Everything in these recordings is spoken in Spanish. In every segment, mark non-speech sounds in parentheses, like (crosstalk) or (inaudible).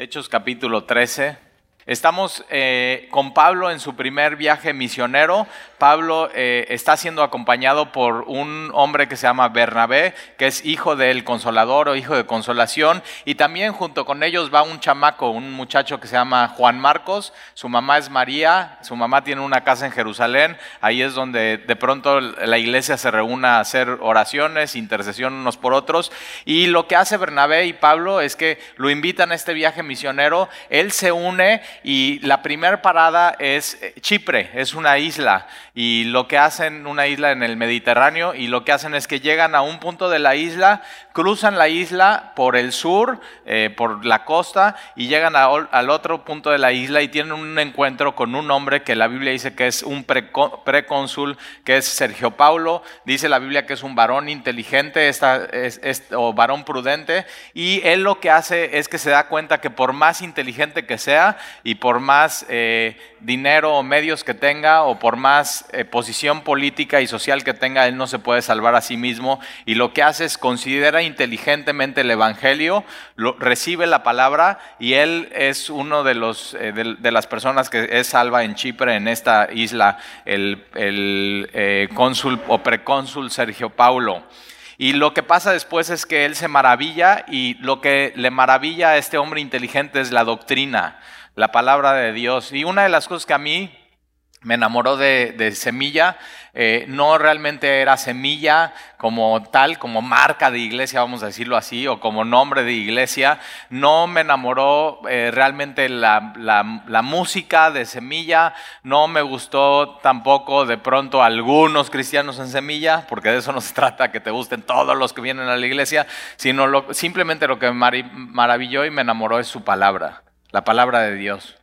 Hechos capítulo 13. Estamos eh, con Pablo en su primer viaje misionero. Pablo eh, está siendo acompañado por un hombre que se llama Bernabé, que es hijo del consolador o hijo de consolación. Y también junto con ellos va un chamaco, un muchacho que se llama Juan Marcos. Su mamá es María. Su mamá tiene una casa en Jerusalén. Ahí es donde de pronto la iglesia se reúne a hacer oraciones, intercesión unos por otros. Y lo que hace Bernabé y Pablo es que lo invitan a este viaje misionero. Él se une y la primera parada es eh, Chipre, es una isla. Y lo que hacen, una isla en el Mediterráneo, y lo que hacen es que llegan a un punto de la isla, cruzan la isla por el sur, eh, por la costa, y llegan al otro punto de la isla y tienen un encuentro con un hombre que la Biblia dice que es un precónsul, que es Sergio Paulo. Dice la Biblia que es un varón inteligente o varón prudente. Y él lo que hace es que se da cuenta que por más inteligente que sea y por más eh, dinero o medios que tenga o por más eh, posición política y social que tenga, él no se puede salvar a sí mismo. Y lo que hace es considera inteligentemente el Evangelio, lo, recibe la palabra y él es uno de, los, eh, de, las personas que es salva en Chipre, en esta isla, el, el cónsul o precónsul Sergio Paulo. Y lo que pasa después es que él se maravilla y lo que le maravilla a este hombre inteligente es la doctrina la palabra de Dios. Y una de las cosas que a mí me enamoró de, Semilla, eh, no realmente era Semilla como tal, como marca de iglesia, vamos a decirlo así, o como nombre de iglesia. No me enamoró eh, realmente la, música de Semilla, no me gustó tampoco de pronto algunos cristianos en Semilla, porque de eso no se trata, que te gusten todos los que vienen a la iglesia, sino simplemente lo que me maravilló y me enamoró es su palabra la palabra de Dios,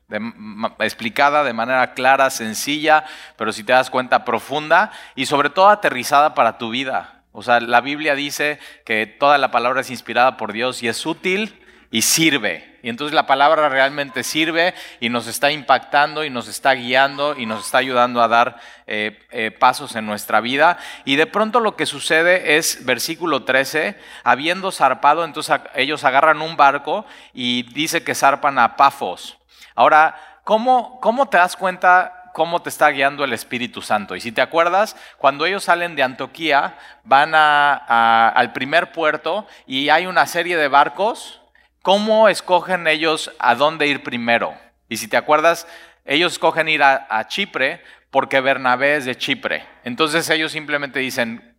explicada de manera clara, sencilla, pero si te das cuenta profunda y sobre todo aterrizada para tu vida. O sea, la Biblia dice que toda la palabra es inspirada por Dios y es útil y sirve. Y entonces la palabra realmente sirve y nos está impactando y nos está guiando y nos está ayudando a dar eh, eh, pasos en nuestra vida. Y de pronto lo que sucede es, versículo 13, habiendo zarpado, entonces ellos agarran un barco y dice que zarpan a Pafos. Ahora, ¿cómo, cómo te das cuenta cómo te está guiando el Espíritu Santo. Y si te acuerdas, cuando ellos salen de Antioquía, van al primer puerto y hay una serie de barcos ¿Cómo escogen ellos a dónde ir primero? Y si te acuerdas, ellos escogen ir a, Chipre porque Bernabé es de Chipre. Entonces ellos simplemente dicen,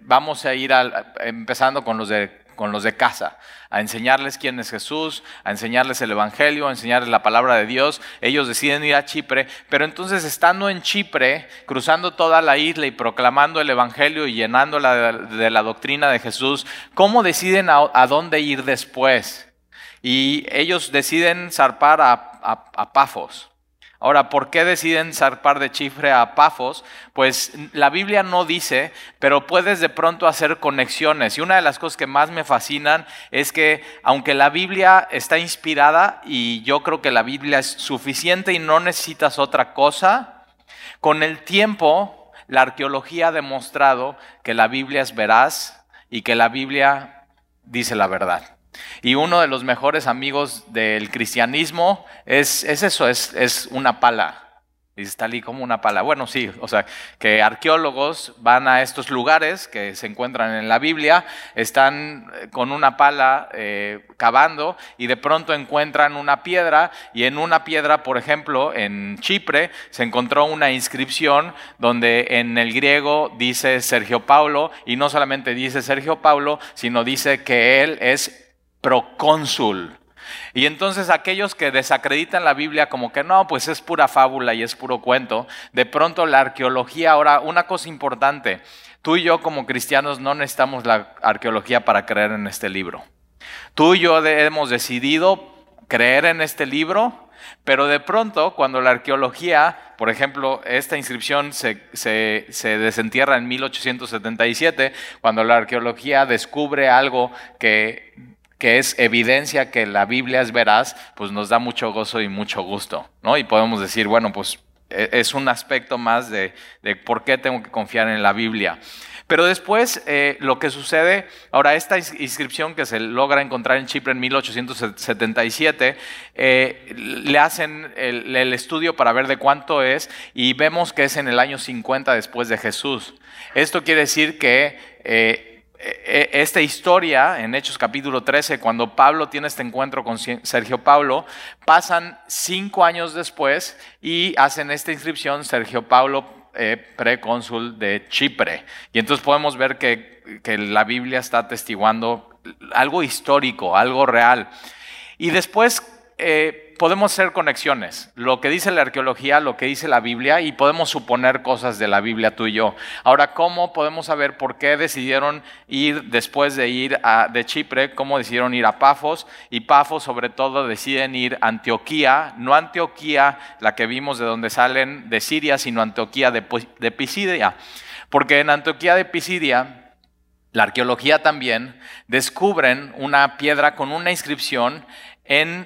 vamos a ir empezando con los, de, casa, a enseñarles quién es Jesús, a enseñarles el Evangelio, a enseñarles la palabra de Dios. Ellos deciden ir a Chipre, pero entonces estando en Chipre, cruzando toda la isla y proclamando el Evangelio y llenándola de, la doctrina de Jesús, ¿cómo deciden a dónde ir después? Y ellos deciden zarpar a, Pafos. Ahora, ¿por qué deciden zarpar de Chifre a Pafos? Pues la Biblia no dice, pero puedes de pronto hacer conexiones. Y una de las cosas que más me fascinan es que aunque la Biblia está inspirada y yo creo que la Biblia es suficiente y no necesitas otra cosa, con el tiempo la arqueología ha demostrado que la Biblia es veraz y que la Biblia dice la verdad. Y uno de los mejores amigos del cristianismo es, eso, es, una pala. Y está ahí como una pala. Bueno, sí, o sea, que arqueólogos van a estos lugares que se encuentran en la Biblia, están eh, con una pala eh, cavando y de pronto encuentran una piedra y en una piedra, por ejemplo, en Chipre, se encontró una inscripción donde en el griego dice Sergio Paulo y no solamente dice Sergio Paulo, sino dice que él es procónsul. Y entonces aquellos que desacreditan la Biblia como que no, pues es pura fábula y es puro cuento, de pronto la arqueología, ahora una cosa importante, tú y yo como cristianos no necesitamos la arqueología para creer en este libro. Tú y yo hemos decidido creer en este libro, pero de pronto cuando la arqueología, por ejemplo, esta inscripción se, se, se desentierra en 1877, cuando la arqueología descubre algo que que es evidencia que la Biblia es veraz, pues nos da mucho gozo y mucho gusto, ¿no? Y podemos decir, bueno, pues e, es un aspecto más de, de por qué tengo que confiar en la Biblia. Pero después eh, lo que sucede, ahora esta inscripción que se logra encontrar en Chipre en 1877, eh, le hacen el, estudio para ver de cuánto es y vemos que es en el año 50 después de Jesús. Esto quiere decir que... Eh, esta historia en Hechos capítulo 13, cuando Pablo tiene este encuentro con Sergio Pablo, pasan cinco años después y hacen esta inscripción Sergio Pablo eh, precónsul de Chipre. Y entonces podemos ver que, la Biblia está atestiguando algo histórico, algo real. Y después eh, podemos hacer conexiones, lo que dice la arqueología, lo que dice la Biblia, y podemos suponer cosas de la Biblia tú y yo. Ahora, ¿cómo podemos saber por qué decidieron ir después de ir a, de Chipre, cómo decidieron ir a Pafos? Y Pafos, sobre todo, deciden ir a Antioquía, no Antioquía, la que vimos de donde salen de Siria, sino Antioquía de, de Pisidia. Porque en Antioquía de Pisidia, la arqueología también, descubren una piedra con una inscripción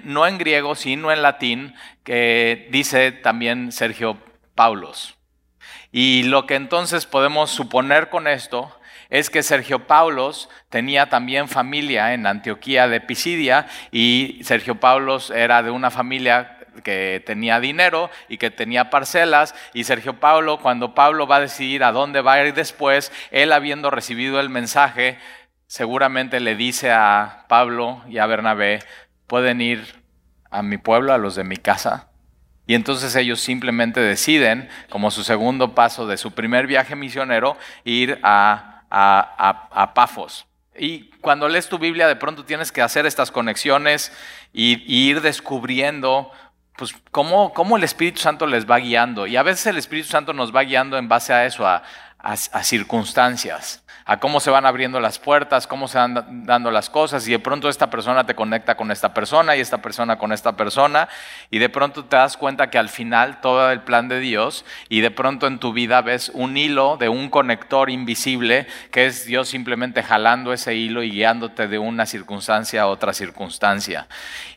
no en griego, sino en latín, que dice también Sergio Paulos. Y lo que entonces podemos suponer con esto es que Sergio Paulos tenía también familia en Antioquía de Pisidia y Sergio Paulos era de una familia que tenía dinero y que tenía parcelas y Sergio Paulo, cuando Pablo va a decidir a dónde va a ir después, él habiendo recibido el mensaje, seguramente le dice a Pablo y a Bernabé, pueden ir a mi pueblo, a los de mi casa. Y entonces ellos simplemente deciden, como su segundo paso de su primer viaje misionero, ir a, a, Pafos. Y cuando lees tu Biblia, de pronto tienes que hacer estas conexiones y, ir descubriendo pues, cómo, cómo, el Espíritu Santo les va guiando. Y a veces el Espíritu Santo nos va guiando en base a eso, a, a circunstancias a cómo se van abriendo las puertas, cómo se van dando las cosas y de pronto esta persona te conecta con esta persona y esta persona con esta persona y de pronto te das cuenta que al final todo el plan de Dios y de pronto en tu vida ves un hilo de un conector invisible que es Dios simplemente jalando ese hilo y guiándote de una circunstancia a otra circunstancia.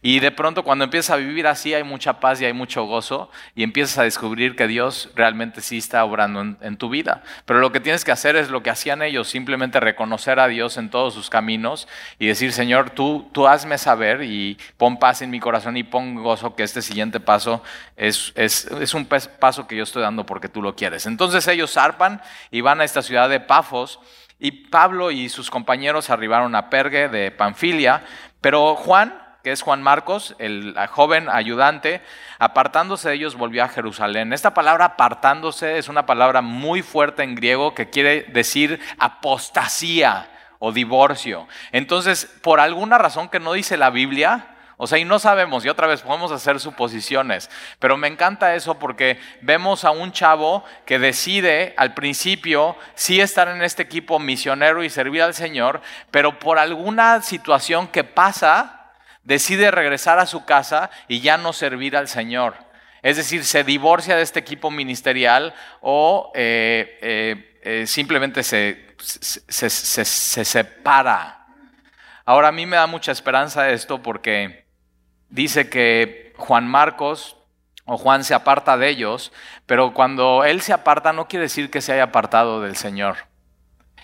Y de pronto cuando empiezas a vivir así hay mucha paz y hay mucho gozo y empiezas a descubrir que Dios realmente sí está obrando en, en tu vida. Pero lo que tienes que hacer es lo que hacían ellos simplemente reconocer a Dios en todos sus caminos y decir, Señor, tú, tú hazme saber y pon paz en mi corazón y pon gozo que este siguiente paso es, es, un paso que yo estoy dando porque tú lo quieres. Entonces ellos zarpan y van a esta ciudad de Pafos y Pablo y sus compañeros arribaron a Pergue de Panfilia, pero Juan, que es Juan Marcos, el joven ayudante, apartándose de ellos volvió a Jerusalén. Esta palabra apartándose es una palabra muy fuerte en griego que quiere decir apostasía o divorcio. Entonces, por alguna razón que no dice la Biblia, o sea, y no sabemos, y otra vez podemos hacer suposiciones, pero me encanta eso porque vemos a un chavo que decide al principio sí estar en este equipo misionero y servir al Señor, pero por alguna situación que pasa, decide regresar a su casa y ya no servir al Señor. Es decir, se divorcia de este equipo ministerial o eh, eh, eh, simplemente se, se, se, separa. Ahora a mí me da mucha esperanza esto porque dice que Juan Marcos o Juan se aparta de ellos, pero cuando él se aparta no quiere decir que se haya apartado del Señor.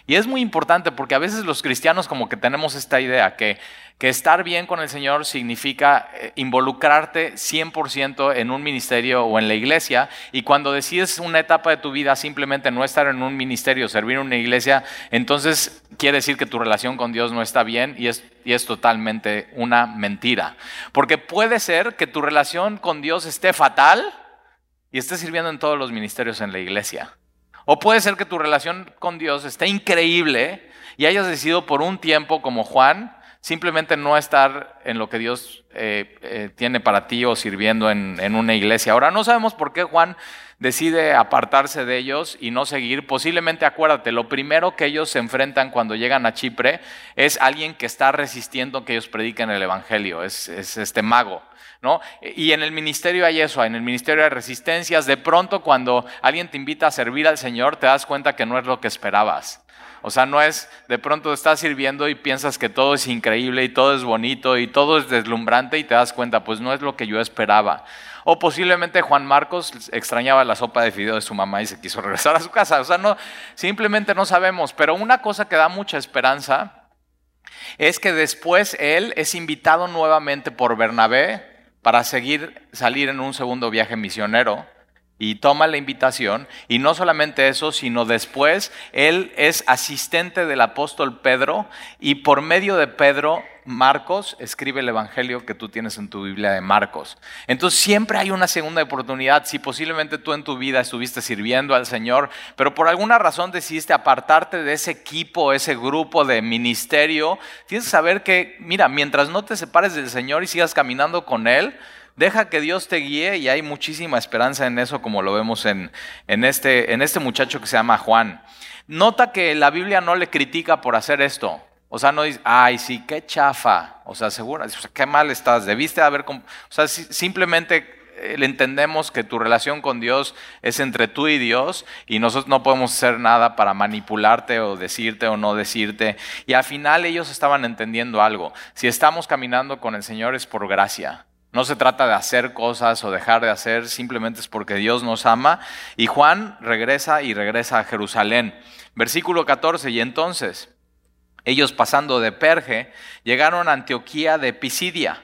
Y es muy importante porque a veces los cristianos como que tenemos esta idea que, que estar bien con el Señor significa eh, involucrarte 100% en un ministerio o en la iglesia y cuando decides una etapa de tu vida simplemente no estar en un ministerio, servir en una iglesia, entonces quiere decir que tu relación con Dios no está bien y es, y es totalmente una mentira. Porque puede ser que tu relación con Dios esté fatal y estés sirviendo en todos los ministerios en la iglesia. O puede ser que tu relación con Dios esté increíble y hayas decidido por un tiempo, como Juan, simplemente no estar en lo que Dios eh, eh, tiene para ti o sirviendo en, una iglesia. Ahora, no sabemos por qué Juan decide apartarse de ellos y no seguir. Posiblemente, acuérdate, lo primero que ellos se enfrentan cuando llegan a Chipre es alguien que está resistiendo que ellos prediquen el Evangelio, es este mago. ¿No? Y en el ministerio hay eso, en el ministerio hay resistencias. De pronto cuando alguien te invita a servir al Señor, te das cuenta que no es lo que esperabas. O sea, no es de pronto estás sirviendo y piensas que todo es increíble y todo es bonito y todo es deslumbrante y te das cuenta, pues no es lo que yo esperaba. O posiblemente Juan Marcos extrañaba la sopa de fideo de su mamá y se quiso regresar a su casa. O sea, no, simplemente no sabemos. Pero una cosa que da mucha esperanza es que después él es invitado nuevamente por Bernabé para seguir salir en un segundo viaje misionero y toma la invitación y no solamente eso, sino después él es asistente del apóstol Pedro y por medio de Pedro Marcos escribe el evangelio que tú tienes en tu Biblia de Marcos. Entonces siempre hay una segunda oportunidad. Si posiblemente tú en tu vida estuviste sirviendo al Señor, pero por alguna razón decidiste apartarte de ese equipo, ese grupo de ministerio, tienes que saber que, mira, mientras no te separes del Señor y sigas caminando con Él, Deja que Dios te guíe y hay muchísima esperanza en eso, como lo vemos en, en, este, en este muchacho que se llama Juan. Nota que la Biblia no le critica por hacer esto. O sea, no dice, ay, sí, qué chafa. O sea, sea, qué mal estás. Debiste haber. O sea, simplemente eh, le entendemos que tu relación con Dios es entre tú y Dios y nosotros no podemos hacer nada para manipularte o decirte o no decirte. Y al final ellos estaban entendiendo algo. Si estamos caminando con el Señor es por gracia. No se trata de hacer cosas o dejar de hacer, simplemente es porque Dios nos ama. Y Juan regresa y regresa a Jerusalén. Versículo 14, y entonces ellos pasando de Perge llegaron a Antioquía de Pisidia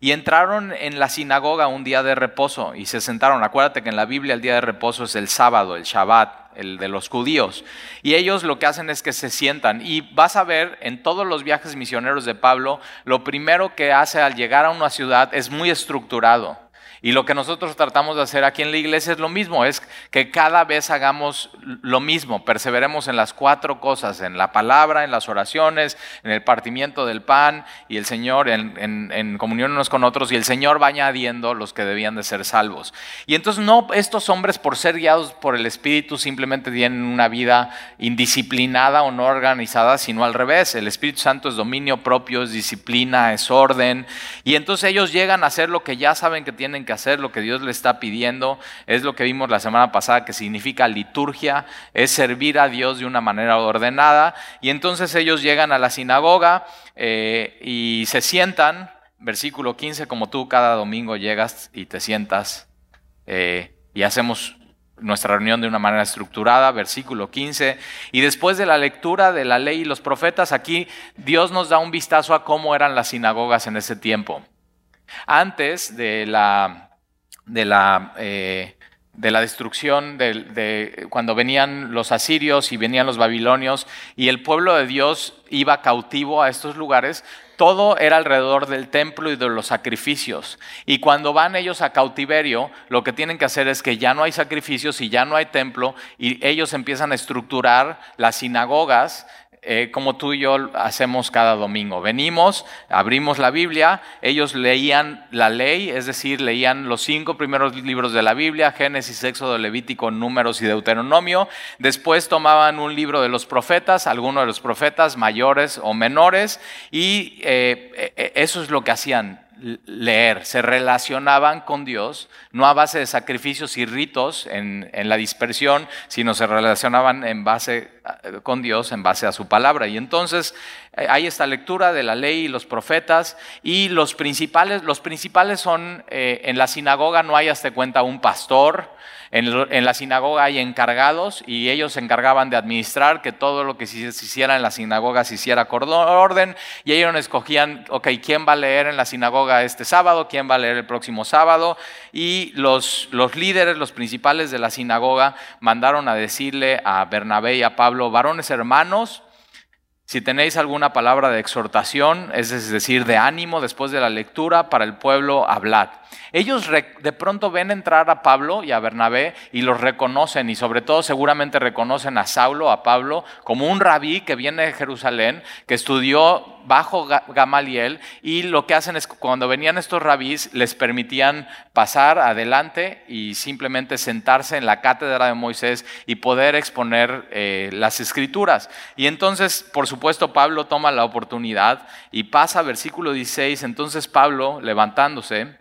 y entraron en la sinagoga un día de reposo y se sentaron. Acuérdate que en la Biblia el día de reposo es el sábado, el Shabbat el de los judíos. Y ellos lo que hacen es que se sientan. Y vas a ver en todos los viajes misioneros de Pablo, lo primero que hace al llegar a una ciudad es muy estructurado. Y lo que nosotros tratamos de hacer aquí en la iglesia es lo mismo, es que cada vez hagamos lo mismo, perseveremos en las cuatro cosas, en la palabra, en las oraciones, en el partimiento del pan y el Señor, en, comunión unos con otros, y el Señor va añadiendo los que debían de ser salvos. Y entonces no, estos hombres por ser guiados por el Espíritu simplemente tienen una vida indisciplinada o no organizada, sino al revés. El Espíritu Santo es dominio propio, es disciplina, es orden. Y entonces ellos llegan a hacer lo que ya saben que tienen que hacer, lo que Dios le está pidiendo, es lo que vimos la semana pasada, que significa liturgia, es servir a Dios de una manera ordenada. Y entonces ellos llegan a la sinagoga eh, y se sientan, versículo 15, como tú cada domingo llegas y te sientas eh, y hacemos nuestra reunión de una manera estructurada, versículo 15. Y después de la lectura de la ley y los profetas, aquí Dios nos da un vistazo a cómo eran las sinagogas en ese tiempo. Antes de la, de la, eh, de la destrucción, de, cuando venían los asirios y venían los babilonios y el pueblo de Dios iba cautivo a estos lugares, todo era alrededor del templo y de los sacrificios. Y cuando van ellos a cautiverio, lo que tienen que hacer es que ya no hay sacrificios y ya no hay templo y ellos empiezan a estructurar las sinagogas eh, como tú y yo hacemos cada domingo. Venimos, abrimos la Biblia, ellos leían la ley, es decir, leían los cinco primeros libros de la Biblia, Génesis, Éxodo, Levítico, Números y Deuteronomio. Después tomaban un libro de los profetas, algunos de los profetas mayores o menores, y eh, eh, eso es lo que hacían leer, se relacionaban con Dios, no a base de sacrificios y ritos en, la dispersión, sino se relacionaban en base con Dios, en base a su palabra. Y entonces eh, hay esta lectura de la ley y los profetas, y los principales, los principales son, eh, en la sinagoga no hay hasta cuenta un pastor, en, la sinagoga hay encargados y ellos se encargaban de administrar que todo lo que se hiciera en la sinagoga se hiciera con orden y ellos escogían, ok, ¿quién va a leer en la sinagoga este sábado? ¿Quién va a leer el próximo sábado? Y los, los líderes, los principales de la sinagoga mandaron a decirle a Bernabé y a Pablo, varones hermanos, si tenéis alguna palabra de exhortación, es decir, de ánimo después de la lectura para el pueblo, hablad. Ellos de pronto ven entrar a Pablo y a Bernabé y los reconocen y sobre todo seguramente reconocen a Saulo, a Pablo, como un rabí que viene de Jerusalén, que estudió bajo Gamaliel y lo que hacen es que cuando venían estos rabís les permitían pasar adelante y simplemente sentarse en la cátedra de Moisés y poder exponer eh, las escrituras. Y entonces, por supuesto, Pablo toma la oportunidad y pasa versículo 16, entonces Pablo, levantándose,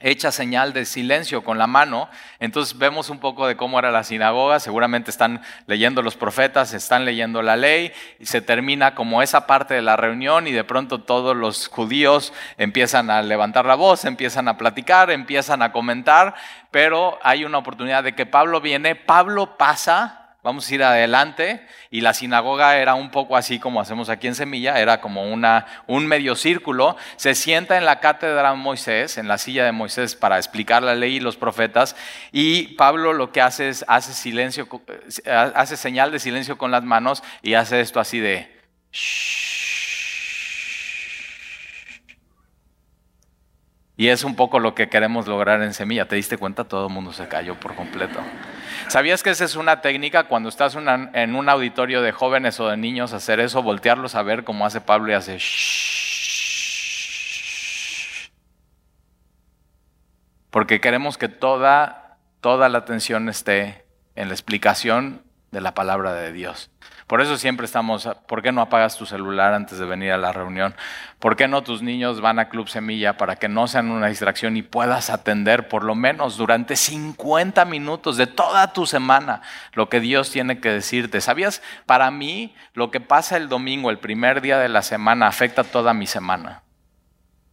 hecha señal de silencio con la mano. Entonces vemos un poco de cómo era la sinagoga. Seguramente están leyendo los profetas, están leyendo la ley y se termina como esa parte de la reunión y de pronto todos los judíos empiezan a levantar la voz, empiezan a platicar, empiezan a comentar, pero hay una oportunidad de que Pablo viene, Pablo pasa vamos a ir adelante. Y la sinagoga era un poco así como hacemos aquí en Semilla, era como una, un medio círculo. Se sienta en la cátedra de Moisés, en la silla de Moisés, para explicar la ley y los profetas. Y Pablo lo que hace es, hace silencio, eh, hace señal de silencio con las manos y hace esto así de... Y es un poco lo que queremos lograr en Semilla. ¿Te diste cuenta? Todo el mundo se cayó por completo. ¿Sabías que esa es una técnica cuando estás en un auditorio de jóvenes o de niños hacer eso, voltearlos a ver como hace Pablo y hace shh? Porque queremos que toda, toda la atención esté en la explicación de la palabra de Dios. Por eso siempre estamos, ¿por qué no apagas tu celular antes de venir a la reunión? ¿Por qué no tus niños van a Club Semilla para que no sean una distracción y puedas atender por lo menos durante 50 minutos de toda tu semana lo que Dios tiene que decirte? ¿Sabías? Para mí, lo que pasa el domingo, el primer día de la semana, afecta toda mi semana.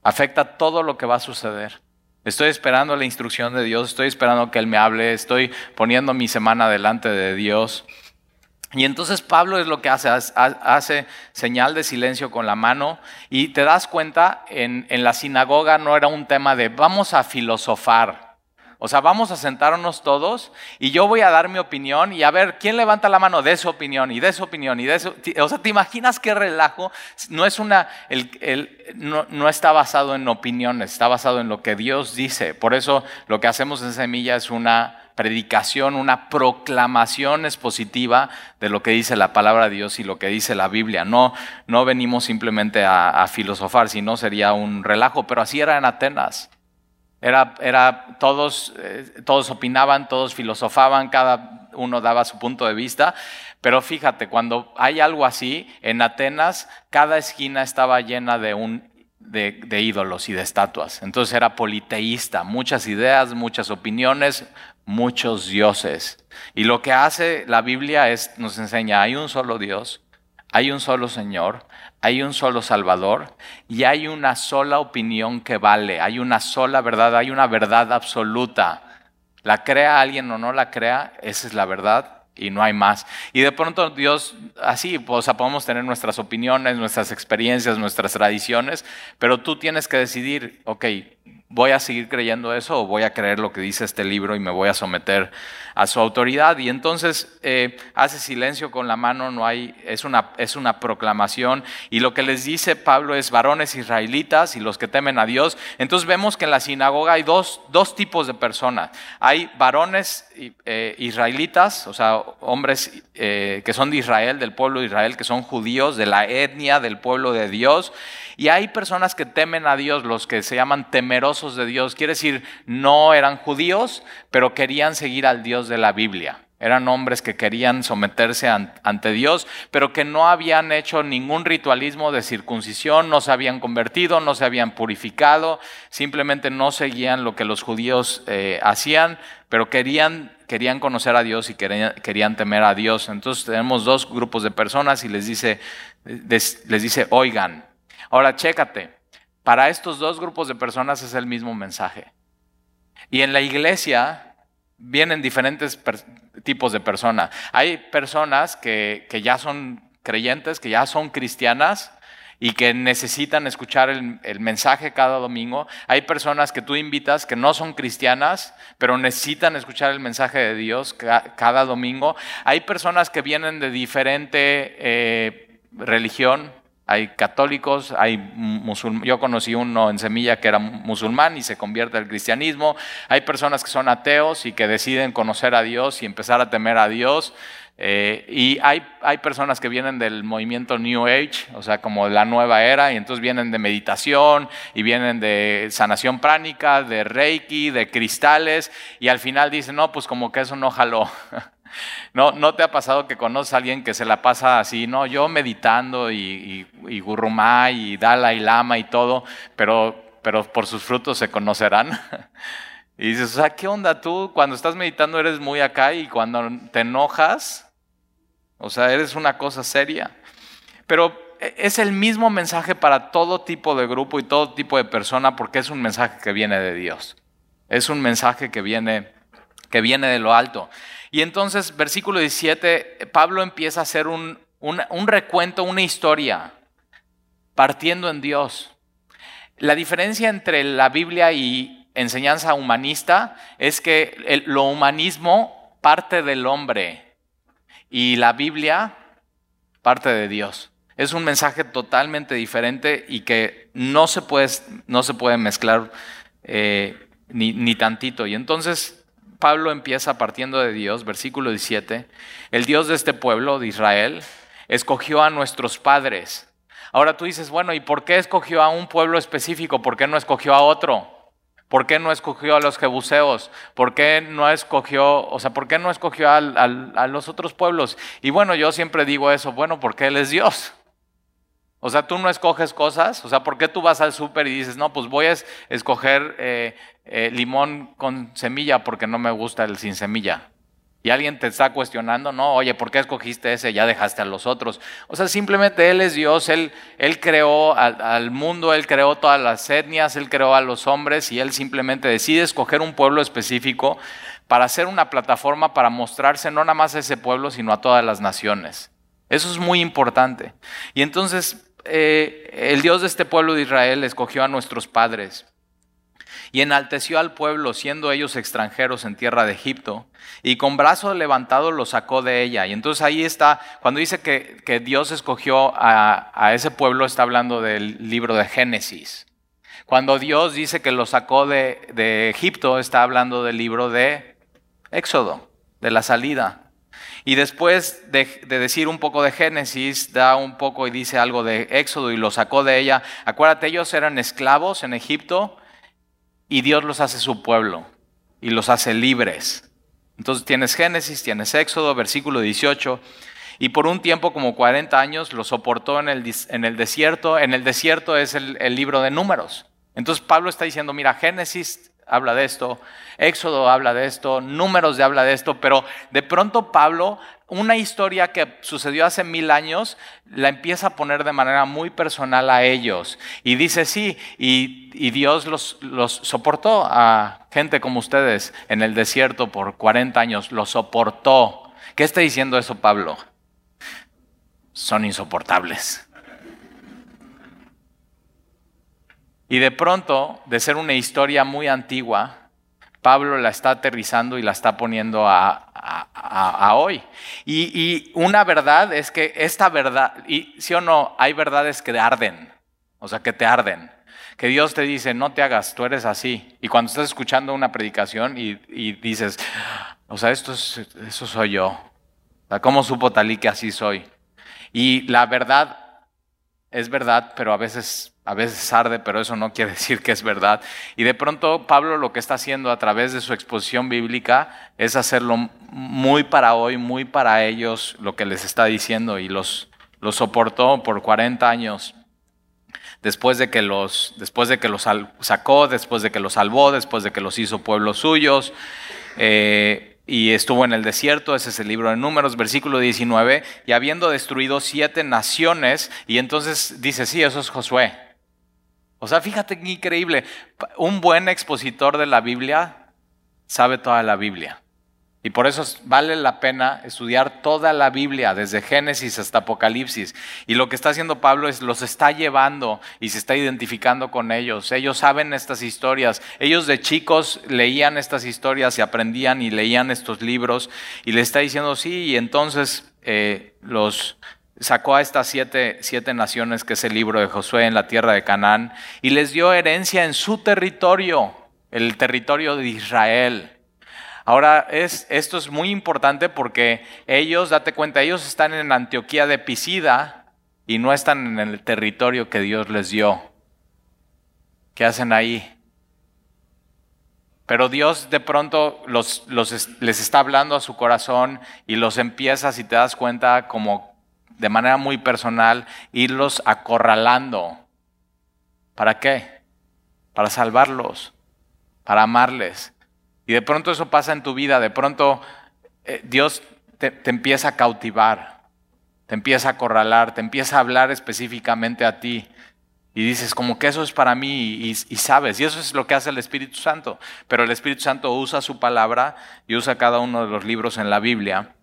Afecta todo lo que va a suceder. Estoy esperando la instrucción de Dios, estoy esperando que Él me hable, estoy poniendo mi semana delante de Dios. Y entonces Pablo es lo que hace, hace señal de silencio con la mano y te das cuenta, en, en, la sinagoga no era un tema de vamos a filosofar, o sea, vamos a sentarnos todos y yo voy a dar mi opinión y a ver quién levanta la mano de su opinión y de su opinión y de su... O sea, ¿te imaginas qué relajo? No es una... El, el, no, no está basado en opiniones, está basado en lo que Dios dice. Por eso lo que hacemos en Semilla es una predicación, una proclamación expositiva de lo que dice la palabra de Dios y lo que dice la Biblia. No, no venimos simplemente a, filosofar, sino sería un relajo, pero así era en Atenas. Era, era todos, eh, todos opinaban, todos filosofaban, cada uno daba su punto de vista, pero fíjate, cuando hay algo así, en Atenas cada esquina estaba llena de un de, ídolos y de estatuas. Entonces era politeísta, muchas ideas, muchas opiniones, muchos dioses. Y lo que hace la Biblia es, nos enseña, hay un solo Dios, hay un solo Señor, hay un solo Salvador y hay una sola opinión que vale, hay una sola verdad, hay una verdad absoluta. La crea alguien o no la crea, esa es la verdad y no hay más. Y de pronto Dios, así, pues, podemos tener nuestras opiniones, nuestras experiencias, nuestras tradiciones, pero tú tienes que decidir, ok, ¿Voy a seguir creyendo eso o voy a creer lo que dice este libro y me voy a someter a su autoridad? Y entonces eh, hace silencio con la mano, no hay, es una, es una proclamación. Y lo que les dice Pablo es varones israelitas y los que temen a Dios. Entonces vemos que en la sinagoga hay dos, dos tipos de personas. Hay varones eh, israelitas, o sea, hombres eh, que son de Israel, del pueblo de Israel, que son judíos, de la etnia del pueblo de Dios. Y hay personas que temen a Dios, los que se llaman temerosos de Dios. Quiere decir, no eran judíos, pero querían seguir al Dios de la Biblia. Eran hombres que querían someterse ante Dios, pero que no habían hecho ningún ritualismo de circuncisión, no se habían convertido, no se habían purificado, simplemente no seguían lo que los judíos eh, hacían, pero querían, querían conocer a Dios y querían, querían, temer a Dios. Entonces tenemos dos grupos de personas y les dice, les dice, oigan, Ahora, chécate, para estos dos grupos de personas es el mismo mensaje. Y en la iglesia vienen diferentes tipos de personas. Hay personas que, ya son creyentes, que ya son cristianas y que necesitan escuchar el, el, mensaje cada domingo. Hay personas que tú invitas que no son cristianas, pero necesitan escuchar el mensaje de Dios cada domingo. Hay personas que vienen de diferente eh, religión, hay católicos, hay musulmanes. Yo conocí uno en Semilla que era musulmán y se convierte al cristianismo. Hay personas que son ateos y que deciden conocer a Dios y empezar a temer a Dios. Eh, y hay, hay personas que vienen del movimiento New Age, o sea, como la nueva era, y entonces vienen de meditación y vienen de sanación pránica, de reiki, de cristales, y al final dicen, no, pues como que eso no jaló. (laughs) ¿No, ¿No te ha pasado que conoces a alguien que se la pasa así, no? Yo meditando y, y, y Gurumá y Dalai Lama y todo, pero pero por sus frutos se conocerán. (laughs) y dices, o sea, ¿qué onda tú? Cuando estás meditando eres muy acá y cuando te enojas, o sea, eres una cosa seria. Pero es el mismo mensaje para todo tipo de grupo y todo tipo de persona porque es un mensaje que viene de Dios. Es un mensaje que viene, que viene de lo alto. Y entonces, versículo 17, Pablo empieza a hacer un, un, recuento, una historia, partiendo en Dios. La diferencia entre la Biblia y enseñanza humanista es que lo humanismo parte del hombre y la Biblia parte de Dios. Es un mensaje totalmente diferente y que no se puede, no se puede mezclar eh, ni, ni tantito. Y entonces Pablo empieza partiendo de Dios, versículo 17, el Dios de este pueblo, de Israel, escogió a nuestros padres. Ahora tú dices, bueno, ¿y por qué escogió a un pueblo específico? ¿Por qué no escogió a otro? ¿Por qué no escogió a los jebuseos? ¿Por qué no escogió, o sea, por qué no escogió a, a los otros pueblos? Y bueno, yo siempre digo eso, bueno, porque Él es Dios. O sea, tú no escoges cosas. O sea, ¿por qué tú vas al súper y dices, no, pues voy a escoger eh, eh, limón con semilla porque no me gusta el sin semilla? Y alguien te está cuestionando, no, oye, ¿por qué escogiste ese? Ya dejaste a los otros. O sea, simplemente Él es Dios, Él, creó al, al, mundo, Él creó todas las etnias, Él creó a los hombres y Él simplemente decide escoger un pueblo específico para hacer una plataforma para mostrarse no nada más a ese pueblo, sino a todas las naciones. Eso es muy importante. Y entonces eh, el Dios de este pueblo de Israel escogió a nuestros padres y enalteció al pueblo, siendo ellos extranjeros en tierra de Egipto, y con brazo levantado los sacó de ella. Y entonces ahí está, cuando dice que, Dios escogió a, ese pueblo, está hablando del libro de Génesis. Cuando Dios dice que los sacó de, de Egipto, está hablando del libro de Éxodo, de la salida. Y después de, decir un poco de Génesis, da un poco y dice algo de Éxodo y lo sacó de ella. Acuérdate, ellos eran esclavos en Egipto y Dios los hace su pueblo y los hace libres. Entonces tienes Génesis, tienes Éxodo, versículo 18. Y por un tiempo, como 40 años, lo soportó en el, desierto. En el desierto es el libro de números. Entonces Pablo está diciendo, mira, Génesis habla de esto, Éxodo habla de esto, Números de habla de esto, pero de pronto Pablo, una historia que sucedió hace mil años, la empieza a poner de manera muy personal a ellos. Y dice, sí, y, Dios los, los, soportó a gente como ustedes en el desierto por 40 años, los soportó. ¿Qué está diciendo eso Pablo? Son insoportables. Y de pronto, de ser una historia muy antigua, Pablo la está aterrizando y la está poniendo a, hoy. Y, una verdad es que esta verdad, y sí o no, hay verdades que arden, o sea, que te arden. Que Dios te dice, no te hagas, tú eres así. Y cuando estás escuchando una predicación y, dices, o sea, esto es, eso soy yo. O sea, ¿Cómo supo Talí que así soy? Y la verdad es verdad, pero a veces a veces arde, pero eso no quiere (laughs) decir que es verdad. Y de pronto Pablo lo que está haciendo a través de su exposición bíblica es hacerlo muy para hoy, muy para ellos, lo que les está diciendo, y los, soportó por 40 años. Después de, que los, después de que los sacó, después de que los salvó, después de que los hizo pueblos suyos. Eh, y estuvo en el desierto, ese es el libro de números, versículo 19, y habiendo destruido siete naciones, y entonces dice, sí, eso es Josué, o sea, fíjate qué increíble. Un buen expositor de la Biblia sabe toda la Biblia. Y por eso vale la pena estudiar toda la Biblia, desde Génesis hasta Apocalipsis. Y lo que está haciendo Pablo es los está llevando y se está identificando con ellos. Ellos saben estas historias. Ellos de chicos leían estas historias y aprendían y leían estos libros. Y le está diciendo, sí, y entonces eh, los, sacó a estas siete, siete, naciones, que es el libro de Josué en la tierra de Canaán, y les dio herencia en su territorio, el territorio de Israel. Ahora, es, esto es muy importante porque ellos, date cuenta, ellos están en Antioquía de Pisida y no están en el territorio que Dios les dio. ¿Qué hacen ahí? Pero Dios de pronto los, les está hablando a su corazón y los empieza, si te das cuenta, como de manera muy personal, irlos acorralando. ¿Para qué? para salvarlos, para amarles. Y de pronto eso pasa en tu vida, de pronto eh, Dios te, empieza a cautivar, te empieza a acorralar, te empieza a hablar específicamente a ti. Y dices, como que eso es para mí y, sabes, y eso es lo que hace el Espíritu Santo. Pero el Espíritu Santo usa su palabra y usa cada uno de los libros en la Biblia.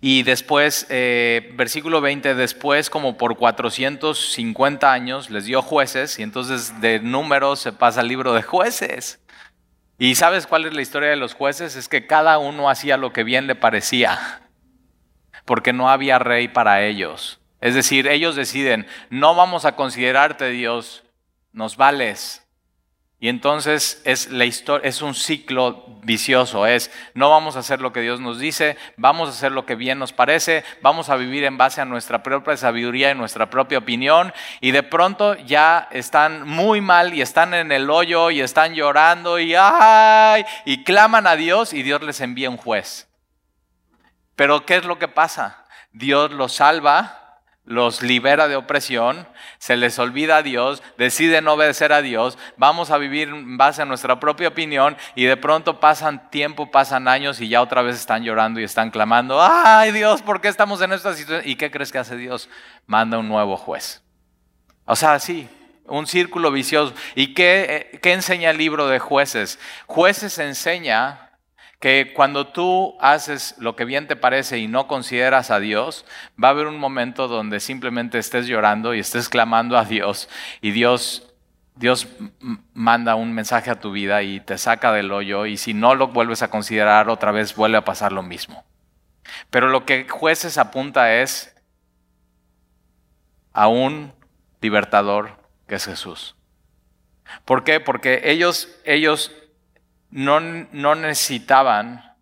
Y después, eh, versículo 20, después como por 450 años les dio jueces y entonces de números se pasa al libro de jueces. ¿Y sabes cuál es la historia de los jueces? Es que cada uno hacía lo que bien le parecía, porque no había rey para ellos. Es decir, ellos deciden, no vamos a considerarte Dios, nos vales. Y entonces es, la historia, es un ciclo vicioso, es no vamos a hacer lo que Dios nos dice, vamos a hacer lo que bien nos parece, vamos a vivir en base a nuestra propia sabiduría y nuestra propia opinión, y de pronto ya están muy mal y están en el hoyo y están llorando y ay, y claman a Dios y Dios les envía un juez. Pero ¿qué es lo que pasa? Dios los salva los libera de opresión, se les olvida a Dios, deciden obedecer a Dios, vamos a vivir en base a nuestra propia opinión y de pronto pasan tiempo, pasan años y ya otra vez están llorando y están clamando, ay Dios, ¿por qué estamos en esta situación? ¿Y qué crees que hace Dios? Manda un nuevo juez. O sea, sí, un círculo vicioso. ¿Y qué, eh, qué enseña el libro de jueces? Jueces enseña que cuando tú haces lo que bien te parece y no consideras a Dios, va a haber un momento donde simplemente estés llorando y estés clamando a Dios y Dios Dios manda un mensaje a tu vida y te saca del hoyo y si no lo vuelves a considerar otra vez vuelve a pasar lo mismo. Pero lo que jueces apunta es a un libertador que es Jesús. ¿Por qué? Porque ellos, ellos no, necesitaban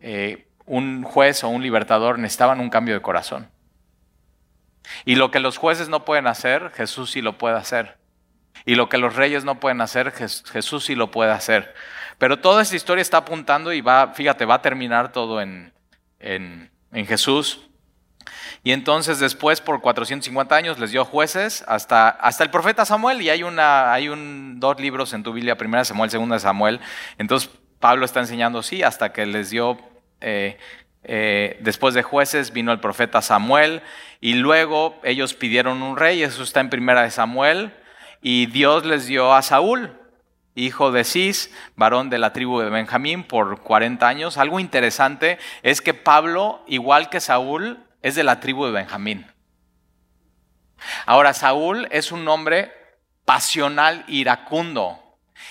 eh, un juez o un libertador, necesitaban un cambio de corazón. Y lo que los jueces no pueden hacer, Jesús sí lo puede hacer. Y lo que los reyes no pueden hacer, Jesús sí lo puede hacer. Pero toda esta historia está apuntando y va, fíjate, va a terminar todo en, en, en Jesús. Y entonces después por 450 años les dio jueces hasta, hasta el profeta Samuel y hay, una, hay un, dos libros en tu Biblia, primera Samuel, segunda Samuel. Entonces Pablo está enseñando sí hasta que les dio, eh, eh, después de jueces vino el profeta Samuel y luego ellos pidieron un rey, eso está en primera de Samuel, y Dios les dio a Saúl, hijo de Cis, varón de la tribu de Benjamín, por 40 años. Algo interesante es que Pablo, igual que Saúl, es de la tribu de Benjamín. Ahora, Saúl es un hombre pasional, iracundo.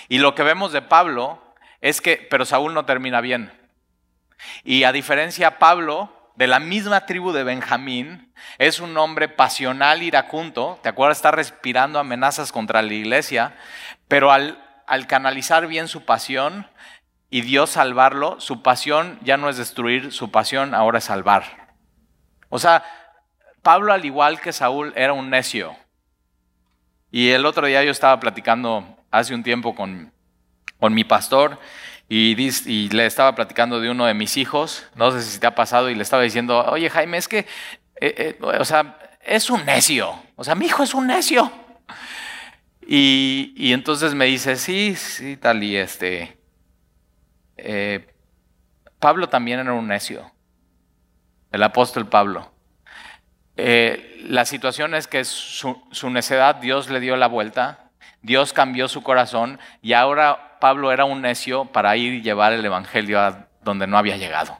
Y lo que vemos de Pablo es que, pero Saúl no termina bien. Y a diferencia Pablo, de la misma tribu de Benjamín, es un hombre pasional, iracundo. ¿Te acuerdas? Está respirando amenazas contra la iglesia, pero al, al canalizar bien su pasión y Dios salvarlo, su pasión ya no es destruir, su pasión ahora es salvar. O sea, Pablo, al igual que Saúl, era un necio. Y el otro día yo estaba platicando hace un tiempo con, con mi pastor y, le estaba platicando de uno de mis hijos, no sé si te ha pasado, y le estaba diciendo, oye Jaime, es que, eh, eh, o sea, es un necio, o sea, mi hijo es un necio. Y, y entonces me dice, sí, sí, tal, y este, eh, Pablo también era un necio el apóstol Pablo. Eh, la situación es que su, necedad Dios le dio la vuelta, Dios cambió su corazón y ahora Pablo era un necio para ir y llevar el Evangelio a donde no había llegado.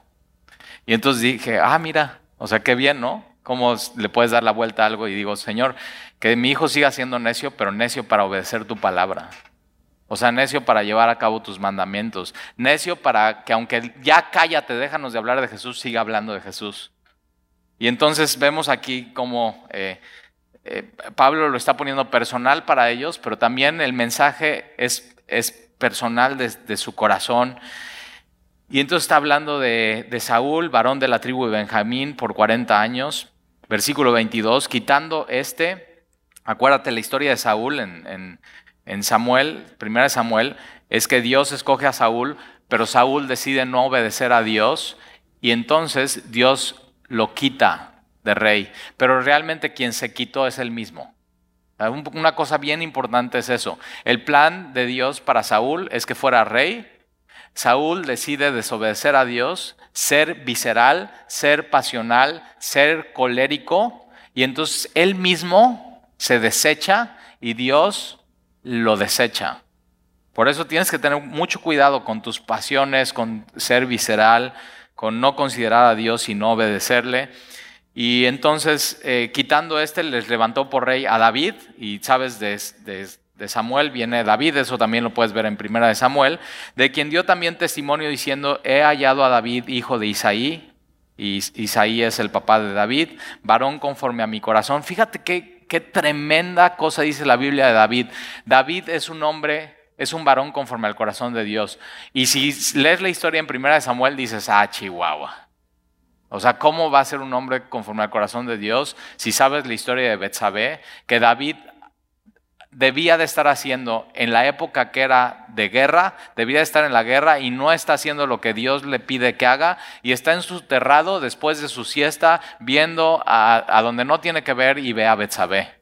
Y entonces dije, ah, mira, o sea, qué bien, ¿no? ¿Cómo le puedes dar la vuelta a algo? Y digo, Señor, que mi hijo siga siendo necio, pero necio para obedecer tu palabra. O sea, necio para llevar a cabo tus mandamientos. Necio para que aunque ya cállate, déjanos de hablar de Jesús, siga hablando de Jesús. Y entonces vemos aquí cómo eh, eh, Pablo lo está poniendo personal para ellos, pero también el mensaje es, es personal de, su corazón. Y entonces está hablando de, Saúl, varón de la tribu de Benjamín, por 40 años. Versículo 22, quitando este, acuérdate la historia de Saúl en en Samuel, primera de Samuel, es que Dios escoge a Saúl, pero Saúl decide no obedecer a Dios y entonces Dios lo quita de rey. Pero realmente quien se quitó es el mismo. Una cosa bien importante es eso. El plan de Dios para Saúl es que fuera rey. Saúl decide desobedecer a Dios, ser visceral, ser pasional, ser colérico, y entonces él mismo se desecha y Dios lo desecha. Por eso tienes que tener mucho cuidado con tus pasiones, con ser visceral, con no considerar a Dios y no obedecerle. Y entonces, eh, quitando este, les levantó por rey a David, y sabes, de, de, Samuel viene David, eso también lo puedes ver en primera de Samuel, de quien dio también testimonio diciendo, he hallado a David, hijo de Isaí, y Isaí es el papá de David, varón conforme a mi corazón. Fíjate qué, qué tremenda cosa dice la Biblia de David. David es un hombre es un varón conforme al corazón de Dios. Y si lees la historia en primera de Samuel, dices, ah, Chihuahua. O sea, ¿cómo va a ser un hombre conforme al corazón de Dios si sabes la historia de Betsabé, que David debía de estar haciendo en la época que era de guerra, debía de estar en la guerra y no está haciendo lo que Dios le pide que haga y está en su terrado después de su siesta viendo a, a donde no tiene que ver y ve a Betsabé.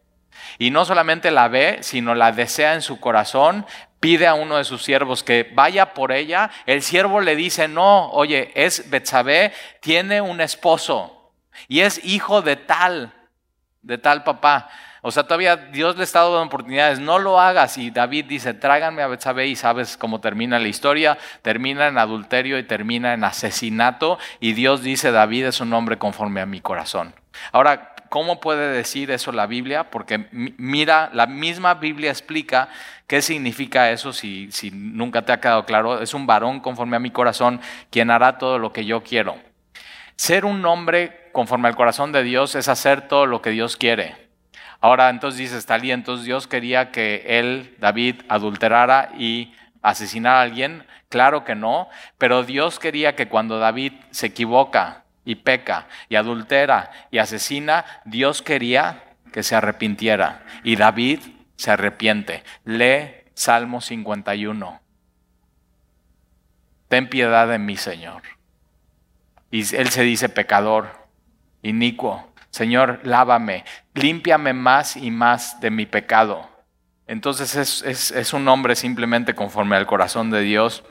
Y no solamente la ve, sino la desea en su corazón, pide a uno de sus siervos que vaya por ella, el siervo le dice, no, oye, es Betsabé, tiene un esposo y es hijo de tal, de tal papá. O sea, todavía Dios le está dando oportunidades, no lo hagas. Y David dice, tráiganme a Betsabé y sabes cómo termina la historia, termina en adulterio y termina en asesinato. Y Dios dice, David es un hombre conforme a mi corazón. Ahora, ¿Cómo puede decir eso la Biblia? Porque mira, la misma Biblia explica qué significa eso si, si nunca te ha quedado claro. Es un varón conforme a mi corazón quien hará todo lo que yo quiero. Ser un hombre conforme al corazón de Dios es hacer todo lo que Dios quiere. Ahora entonces dices, Talí, entonces Dios quería que él, David, adulterara y asesinara a alguien. Claro que no, pero Dios quería que cuando David se equivoca, y peca y adultera y asesina, Dios quería que se arrepintiera. Y David se arrepiente. Lee Salmo 51. Ten piedad de mí, Señor. Y él se dice pecador, inicuo. Señor, lávame, límpiame más y más de mi pecado. Entonces es, es, un hombre simplemente conforme al corazón de Dios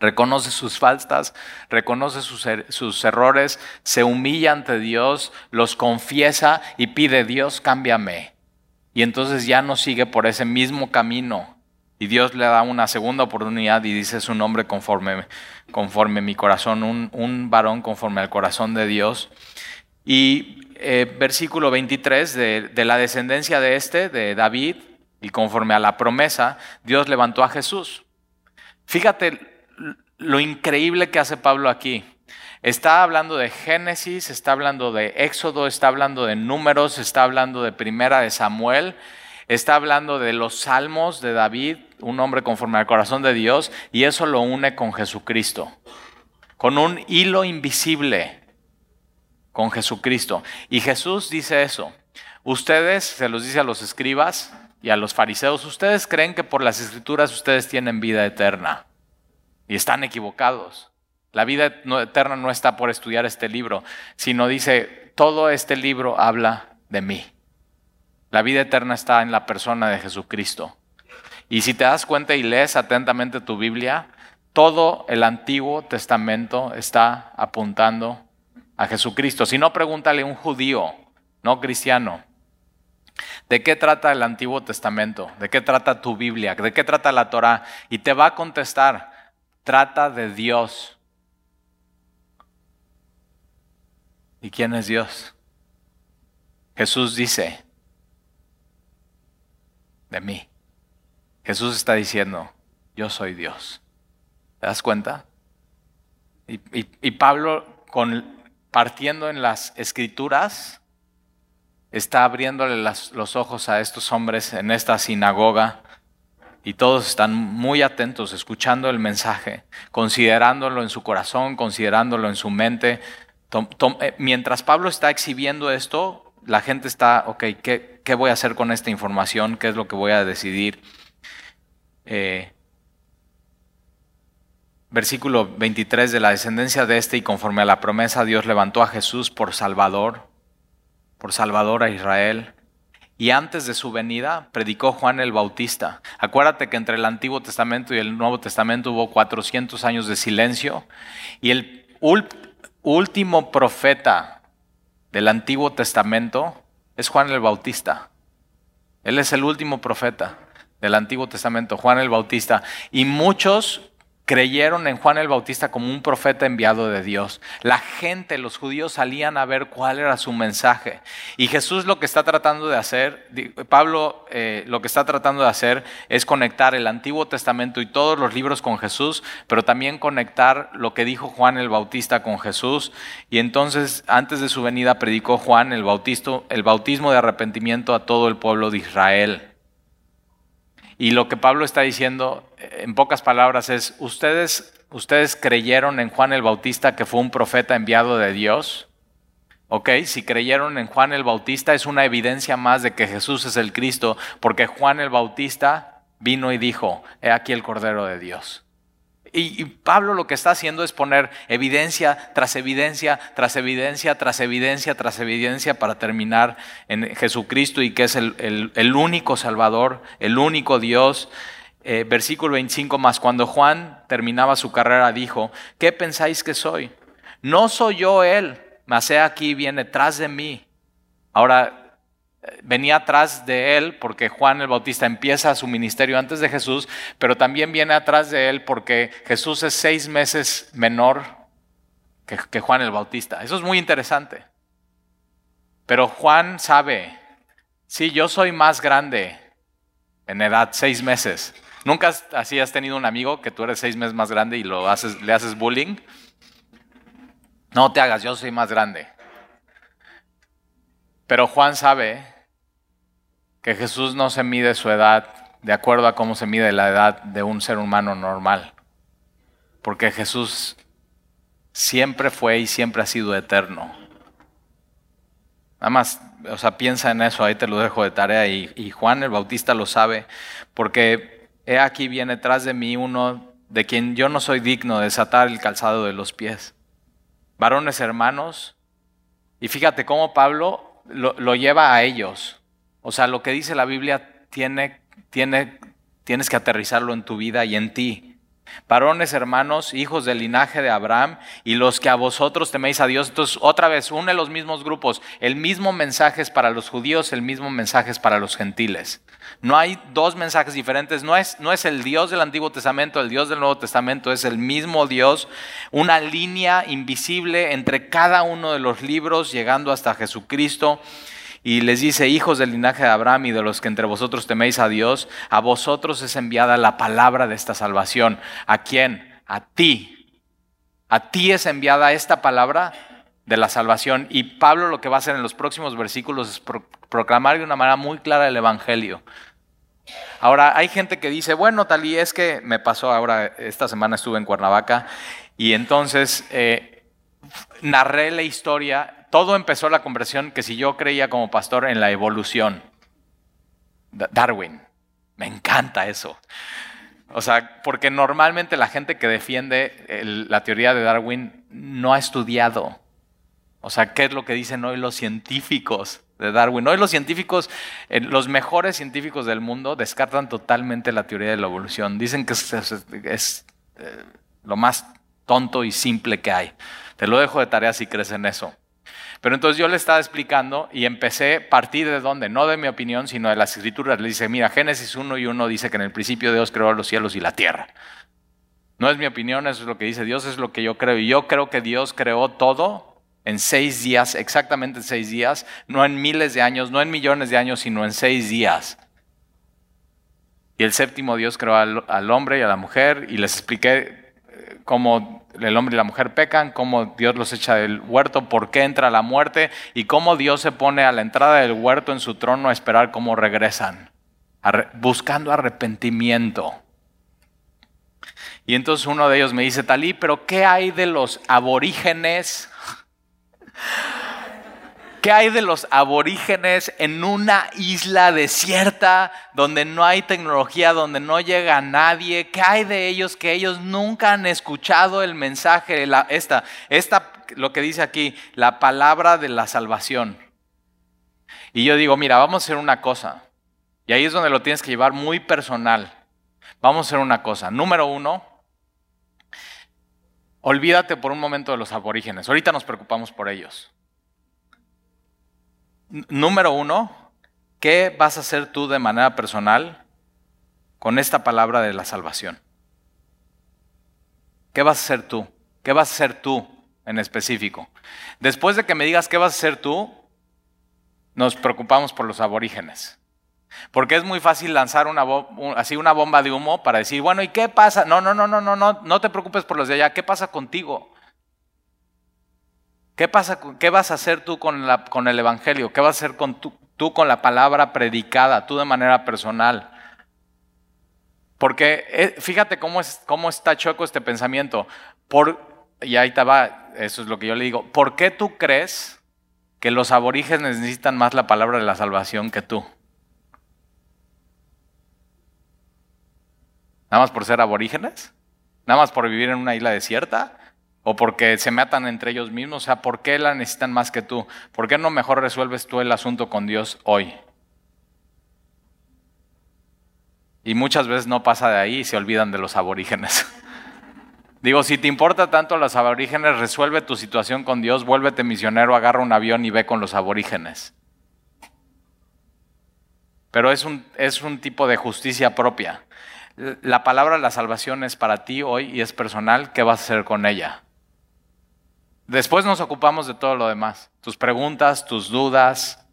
reconoce sus faltas, reconoce sus, er, sus, errores, se humilla ante Dios, los confiesa y pide, Dios, cámbiame. Y entonces ya no sigue por ese mismo camino. Y Dios le da una segunda oportunidad y dice su nombre conforme, conforme mi corazón, un, un, varón conforme al corazón de Dios. Y eh, versículo 23, de, de la descendencia de este, de David, y conforme a la promesa, Dios levantó a Jesús. Fíjate lo increíble que hace Pablo aquí. Está hablando de Génesis, está hablando de Éxodo, está hablando de Números, está hablando de Primera de Samuel, está hablando de los Salmos de David, un hombre conforme al corazón de Dios, y eso lo une con Jesucristo, con un hilo invisible con Jesucristo. Y Jesús dice eso. Ustedes, se los dice a los escribas y a los fariseos, ustedes creen que por las escrituras ustedes tienen vida eterna. Y están equivocados. La vida eterna no está por estudiar este libro, sino dice, todo este libro habla de mí. La vida eterna está en la persona de Jesucristo. Y si te das cuenta y lees atentamente tu Biblia, todo el Antiguo Testamento está apuntando a Jesucristo. Si no, pregúntale a un judío, no cristiano, ¿de qué trata el Antiguo Testamento? ¿De qué trata tu Biblia? ¿De qué trata la Torah? Y te va a contestar, trata de Dios. ¿Y quién es Dios? Jesús dice, de mí. Jesús está diciendo, yo soy Dios. ¿Te das cuenta? Y, Pablo, con, partiendo en las escrituras, está abriéndole los ojos a estos hombres en esta sinagoga y todos están muy atentos, escuchando el mensaje, considerándolo en su corazón, considerándolo en su mente. Eh, mientras Pablo está exhibiendo esto, la gente está, ok, ¿qué, ¿qué, voy a hacer con esta información? ¿Qué es lo que voy a decidir? Eh, versículo 23 de la descendencia de este y conforme a la promesa Dios levantó a Jesús por Salvador, por Salvador a Israel y antes de su venida predicó Juan el Bautista. Acuérdate que entre el Antiguo Testamento y el Nuevo Testamento hubo 400 años de silencio y el último profeta del Antiguo Testamento es Juan el Bautista. Él es el último profeta del Antiguo Testamento, Juan el Bautista. Y muchos creyeron en Juan el Bautista como un profeta enviado de Dios. La gente, los judíos salían a ver cuál era su mensaje. Y Jesús lo que está tratando de hacer, Pablo eh, lo que está tratando de hacer es conectar el Antiguo Testamento y todos los libros con Jesús, pero también conectar lo que dijo Juan el Bautista con Jesús. Y entonces, antes de su venida, predicó Juan el, el bautismo de arrepentimiento a todo el pueblo de Israel. Y lo que Pablo está diciendo, eh, en pocas palabras, es, ¿ustedes, ustedes creyeron en Juan el Bautista que fue un profeta enviado de Dios? ¿Ok? Si creyeron en Juan el Bautista es una evidencia más de que Jesús es el Cristo, porque Juan el Bautista vino y dijo, he aquí el Cordero de Dios. Y, Pablo lo que está haciendo es poner evidencia tras evidencia, tras evidencia, tras evidencia, tras evidencia para terminar en Jesucristo y que es el, único Salvador, el único Dios. Eh, versículo 25 más, cuando Juan terminaba su carrera dijo, ¿qué pensáis que soy? No soy yo él, mas he aquí viene tras de mí. Ahora, venía atrás de él porque Juan el Bautista empieza su ministerio antes de Jesús, pero también viene atrás de él porque Jesús es seis meses menor que, Juan el Bautista. Eso es muy interesante. Pero Juan sabe, sí, yo soy más grande en edad, seis meses. ¿Nunca así has tenido un amigo que tú eres seis meses más grande y lo haces, le haces bullying? No te hagas, yo soy más grande. Pero Juan sabe que Jesús no se mide su edad de acuerdo a cómo se mide la edad de un ser humano normal. Porque Jesús siempre fue y siempre ha sido eterno. Nada más, o sea, piensa en eso, ahí te lo dejo de tarea y, y Juan el Bautista lo sabe, porque he aquí viene tras de mí uno de quien yo no soy digno de desatar el calzado de los pies. Varones hermanos, y fíjate cómo Pablo lo, lleva a ellos. O sea, lo que dice la Biblia tiene, tiene, tienes que aterrizarlo en tu vida y en ti. Varones, hermanos, hijos del linaje de Abraham y los que a vosotros teméis a Dios. Entonces, otra vez, une los mismos grupos. El mismo mensaje es para los judíos, el mismo mensaje es para los gentiles. No hay dos mensajes diferentes. No es, no es el Dios del Antiguo Testamento, el Dios del Nuevo Testamento, es el mismo Dios. Una línea invisible entre cada uno de los libros, llegando hasta Jesucristo y les dice, hijos del linaje de Abraham y de los que entre vosotros teméis a Dios, a vosotros es enviada la palabra de esta salvación. ¿A quién? A ti. A ti es enviada esta palabra de la salvación. Y Pablo lo que va a hacer en los próximos versículos es proclamar de una manera muy clara el Evangelio. Ahora, hay gente que dice, bueno, tal y es que me pasó ahora, esta semana estuve en Cuernavaca y entonces eh, narré la historia todo empezó la conversión que si yo creía como pastor en la evolución. Darwin. Me encanta eso. O sea, porque normalmente la gente que defiende la teoría de Darwin no ha estudiado. O sea, ¿qué es lo que dicen hoy los científicos de Darwin? Hoy los científicos, eh, los mejores científicos del mundo, descartan totalmente la teoría de la evolución. Dicen que es, eh, lo más tonto y simple que hay. Te lo dejo de tarea si crees en eso. Pero entonces yo le estaba explicando y empecé, partir de dónde, no de mi opinión, sino de las escrituras. Le dice, mira, Génesis 1 y 1 dice que en el principio Dios creó los cielos y la tierra. No es mi opinión, eso es lo que dice Dios, es lo que yo creo. Y yo creo que Dios creó todo en seis días, exactamente en seis días, no en miles de años, no en millones de años, sino en seis días. Y el séptimo Dios creó al, hombre y a la mujer y les expliqué eh, cómo el hombre y la mujer pecan, cómo Dios los echa del huerto, por qué entra la muerte y cómo Dios se pone a la entrada del huerto en su trono a esperar cómo regresan, buscando arrepentimiento. Y entonces uno de ellos me dice, Talí, pero ¿qué hay de los aborígenes? ¿Qué hay de los aborígenes en una isla desierta donde no hay tecnología, donde no llega nadie? ¿Qué hay de ellos que ellos nunca han escuchado el mensaje, la, esta, esta, lo que dice aquí, la palabra de la salvación? Y yo digo, mira, vamos a hacer una cosa. Y ahí es donde lo tienes que llevar muy personal. Vamos a hacer una cosa. Número uno, olvídate por un momento de los aborígenes. Ahorita nos preocupamos por ellos. número uno, ¿qué vas a hacer tú de manera personal con esta palabra de la salvación? ¿Qué vas a hacer tú? ¿Qué vas a hacer tú en específico? Después de que me digas qué vas a hacer tú, nos preocupamos por los aborígenes. Porque es muy fácil lanzar así una bomba de humo para decir, bueno, ¿y qué pasa? No, no, no, no, no, no, no te preocupes por los de allá. ¿Qué pasa contigo? ¿Qué, pasa, qué vas a hacer tú con, el Evangelio? ¿Qué vas a hacer tú con la palabra predicada, tú de manera personal? Porque eh, fíjate cómo está choco este pensamiento. Por, y ahí te va, eso es lo que yo le digo. ¿Por qué tú crees que los aborígenes necesitan más la palabra de la salvación que tú? ¿Nada más por ser aborígenes? ¿Nada más por vivir en una isla desierta? ¿O porque se matan entre ellos mismos? O sea, ¿por qué la necesitan más que tú? ¿Por qué no mejor resuelves tú el asunto con Dios hoy? Y muchas veces no pasa de ahí y se olvidan de los aborígenes. (laughs) Digo, si te importa tanto los aborígenes, resuelve tu situación con Dios, vuélvete misionero, agarra un avión y ve con los aborígenes. Pero es un, es un tipo de justicia propia la palabra de la salvación es para ti hoy y es personal, ¿qué vas a hacer con ella? Después nos ocupamos de todo lo demás, tus preguntas, tus dudas.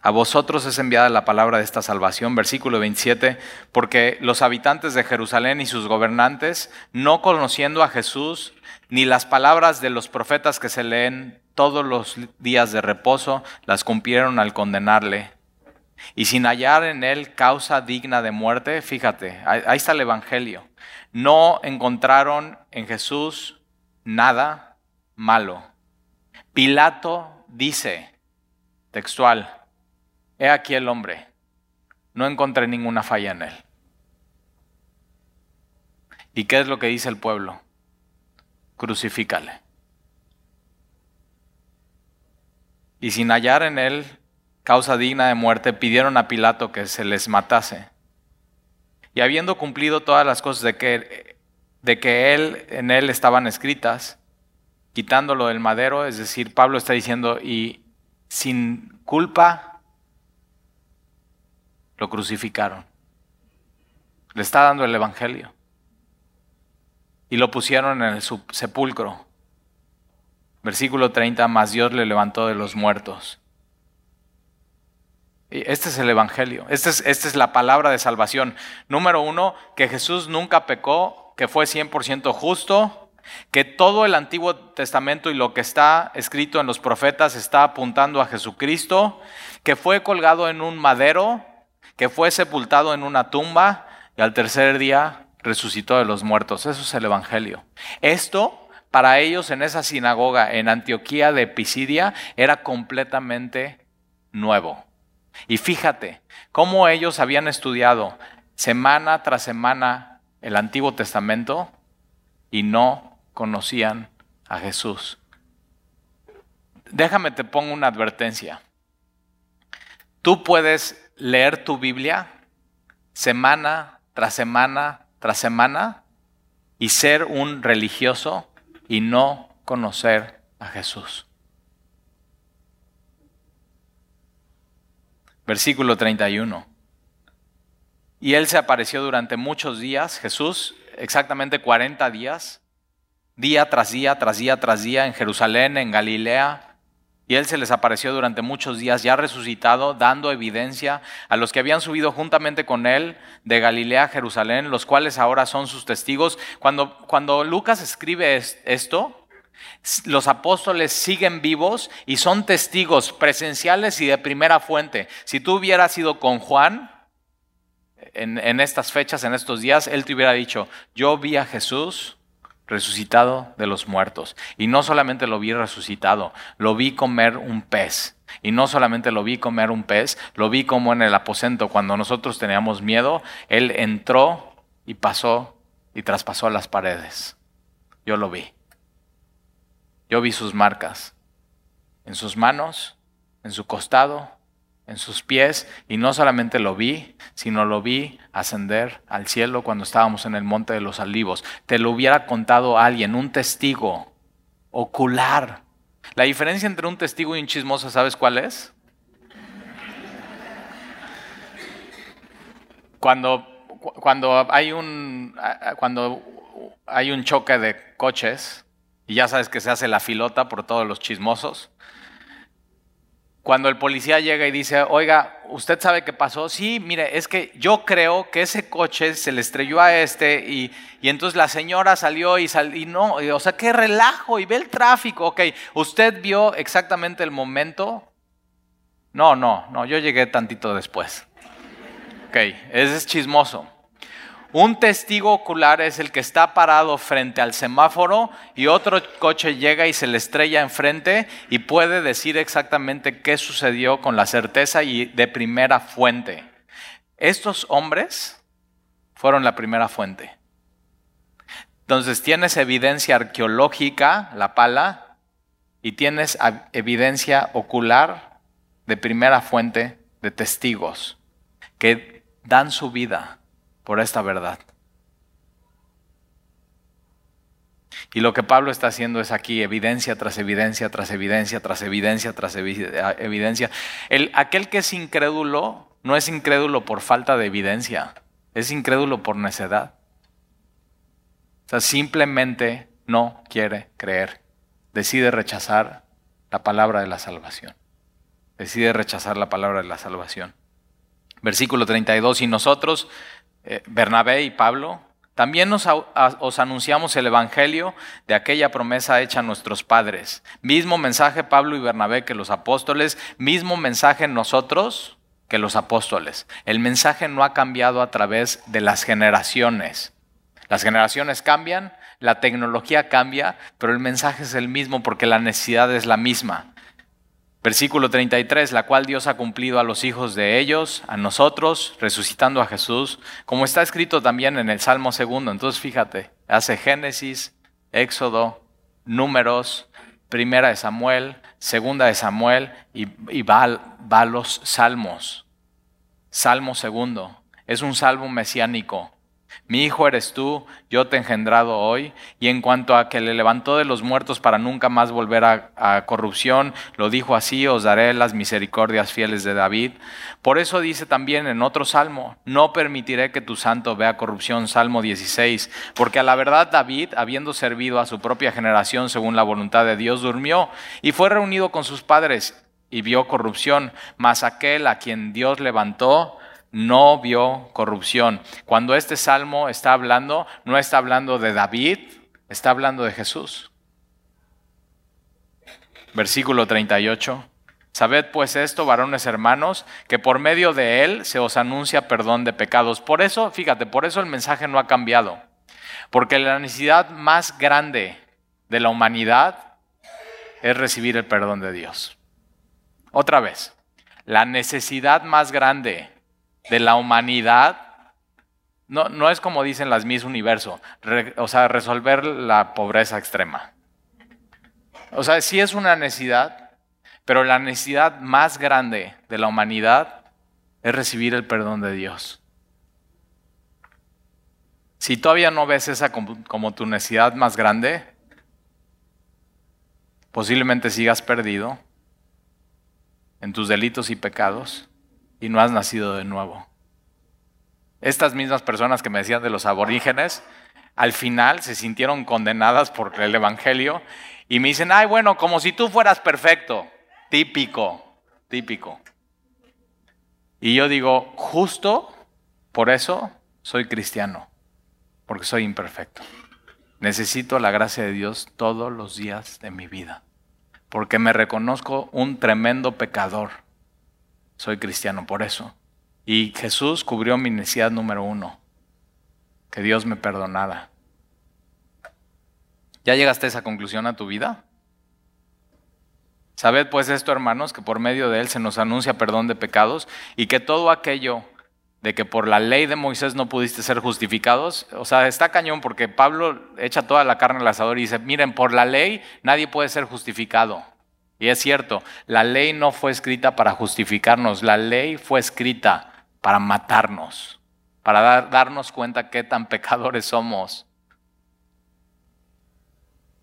A vosotros es enviada la palabra de esta salvación, versículo 27, porque los habitantes de Jerusalén y sus gobernantes, no conociendo a Jesús, ni las palabras de los profetas que se leen todos los días de reposo las cumplieron al condenarle. Y sin hallar en él causa digna de muerte, fíjate, ahí está el Evangelio. No encontraron en Jesús nada malo. Pilato dice, textual, he aquí el hombre, no encontré ninguna falla en él. ¿Y qué es lo que dice el pueblo? Crucifícale. Y sin hallar en él causa digna de muerte, pidieron a Pilato que se les matase. Y habiendo cumplido todas las cosas de que, de que él, en él estaban escritas, quitándolo del madero, es decir, Pablo está diciendo, y sin culpa lo crucificaron. Le está dando el Evangelio. Y lo pusieron en el sepulcro. Versículo 30, más Dios le levantó de los muertos. Este es el Evangelio, esta es, esta es la palabra de salvación. Número uno, que Jesús nunca pecó, que fue 100% justo, que todo el Antiguo Testamento y lo que está escrito en los profetas está apuntando a Jesucristo, que fue colgado en un madero, que fue sepultado en una tumba y al tercer día resucitó de los muertos. Eso es el Evangelio. Esto para ellos en esa sinagoga en Antioquía de Pisidia era completamente nuevo. Y fíjate cómo ellos habían estudiado semana tras semana el Antiguo Testamento y no conocían a Jesús. Déjame te pongo una advertencia. Tú puedes leer tu Biblia semana tras semana tras semana y ser un religioso y no conocer a Jesús. Versículo 31. Y él se apareció durante muchos días, Jesús, exactamente 40 días, día tras día, tras día, tras día, en Jerusalén, en Galilea, y él se les apareció durante muchos días, ya resucitado, dando evidencia a los que habían subido juntamente con él de Galilea a Jerusalén, los cuales ahora son sus testigos. Cuando, cuando Lucas escribe esto, los apóstoles siguen vivos y son testigos presenciales y de primera fuente. Si tú hubieras ido con Juan en, en estas fechas, en estos días, él te hubiera dicho, yo vi a Jesús resucitado de los muertos. Y no solamente lo vi resucitado, lo vi comer un pez. Y no solamente lo vi comer un pez, lo vi como en el aposento, cuando nosotros teníamos miedo, Él entró y pasó y traspasó las paredes. yo lo vi. Yo vi sus marcas en sus manos, en su costado, en sus pies, y no solamente lo vi, sino lo vi ascender al cielo cuando estábamos en el monte de los olivos. Te lo hubiera contado alguien, un testigo ocular. La diferencia entre un testigo y un chismoso, ¿sabes cuál es? Cuando, cuando, hay un, cuando hay un choque de coches, y ya sabes que se hace la filota por todos los chismosos, cuando el policía llega y dice, oiga, ¿usted sabe qué pasó? Sí, mire, es que yo creo que ese coche se le estrelló a este y, entonces la señora salió y, salió y no, o sea, qué relajo y ve el tráfico. Ok, ¿usted vio exactamente el momento? No, no, no, yo llegué tantito después. Ok, ese es chismoso. Un testigo ocular es el que está parado frente al semáforo y otro coche llega y se le estrella enfrente y puede decir exactamente qué sucedió con la certeza y de primera fuente. Estos hombres fueron la primera fuente. Entonces tienes evidencia arqueológica, la pala, y tienes evidencia ocular de primera fuente de testigos que dan su vida por esta verdad. Y lo que Pablo está haciendo es aquí evidencia tras evidencia, tras evidencia, tras evidencia, tras evidencia. El, aquel que es incrédulo no es incrédulo por falta de evidencia, es incrédulo por necedad. O sea, simplemente no quiere creer. Decide rechazar la palabra de la salvación. Decide rechazar la palabra de la salvación. Versículo 32, y nosotros eh, Bernabé y Pablo, también nos, os anunciamos el Evangelio de aquella promesa hecha a nuestros padres. Mismo mensaje Pablo y Bernabé que los apóstoles, mismo mensaje nosotros que los apóstoles. El mensaje no ha cambiado a través de las generaciones. Las generaciones cambian, la tecnología cambia, pero el mensaje es el mismo porque la necesidad es la misma. Versículo 33, la cual Dios ha cumplido a los hijos de ellos, a nosotros, resucitando a Jesús, como está escrito también en el Salmo segundo. Entonces fíjate, hace Génesis, Éxodo, Números, Primera de Samuel, Segunda de Samuel y, va, va a los Salmos. Salmo segundo, es un salmo mesiánico. Mi hijo eres tú, yo te he engendrado hoy. Y en cuanto a que le levantó de los muertos para nunca más volver a, corrupción, lo dijo así, os daré las misericordias fieles de David. Por eso dice también en otro salmo, no permitiré que tu santo vea corrupción, Salmo 16, porque a la verdad David, habiendo servido a su propia generación según la voluntad de Dios, durmió y fue reunido con sus padres y vio corrupción, mas aquel a quien Dios levantó, no vio corrupción. Cuando este salmo está hablando, no está hablando de David, está hablando de Jesús. Versículo 38. Sabed pues esto, varones hermanos, que por medio de él se os anuncia perdón de pecados. Por eso, fíjate, por eso el mensaje no ha cambiado. Porque la necesidad más grande de la humanidad es recibir el perdón de Dios. Otra vez, la necesidad más grande de la humanidad, no, no es como dicen las Miss Universo, o sea, resolver la pobreza extrema. O sea, sí es una necesidad, pero la necesidad más grande de la humanidad es recibir el perdón de Dios. Si todavía no ves esa como, como tu necesidad más grande, posiblemente sigas perdido en tus delitos y pecados y no has nacido de nuevo. Estas mismas personas que me decían de los aborígenes, al final se sintieron condenadas por el Evangelio y me dicen, ay, bueno, como si tú fueras perfecto. Típico, típico. Y yo digo, justo por eso soy cristiano, porque soy imperfecto. Necesito la gracia de Dios todos los días de mi vida, porque me reconozco un tremendo pecador soy cristiano por eso. Y Jesús cubrió mi necesidad número uno, que Dios me perdonara. ¿Ya llegaste a esa conclusión a tu vida? Sabed pues esto, hermanos, que por medio de Él se nos anuncia perdón de pecados y que todo aquello de que por la ley de Moisés no pudiste ser justificados, o sea, está cañón porque Pablo echa toda la carne al asador y dice, miren, por la ley nadie puede ser justificado. Y es cierto, la ley no fue escrita para justificarnos, la ley fue escrita para matarnos, para darnos cuenta qué tan (laughs) pecadores somos.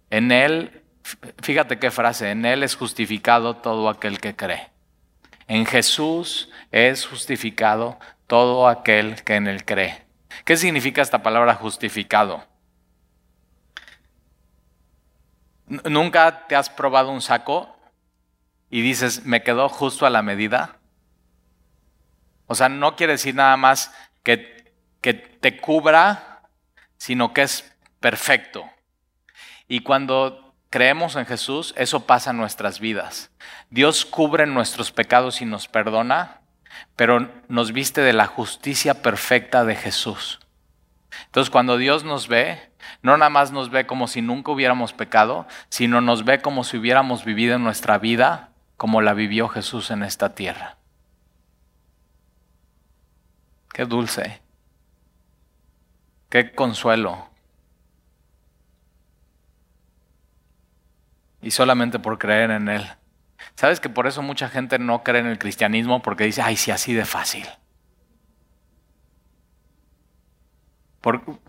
En Él, fíjate qué frase, en Él es justificado todo aquel que cree. En Jesús es justificado todo aquel que en él cree. ¿Qué significa esta palabra justificado? ¿Nunca te has probado un saco y dices, me quedó justo a la medida? O sea, no quiere decir nada más que, que te cubra, sino que es perfecto. Y cuando creemos en Jesús, eso pasa en nuestras vidas. Dios cubre nuestros pecados y nos perdona pero nos viste de la justicia perfecta de Jesús. Entonces cuando Dios nos ve, no nada más nos ve como si nunca hubiéramos pecado, sino nos ve como si hubiéramos vivido nuestra vida como la vivió Jesús en esta tierra. Qué dulce, qué consuelo. Y solamente por creer en Él. ¿Sabes que por eso mucha gente no cree en el cristianismo? Porque dice, ay, sí, así de fácil.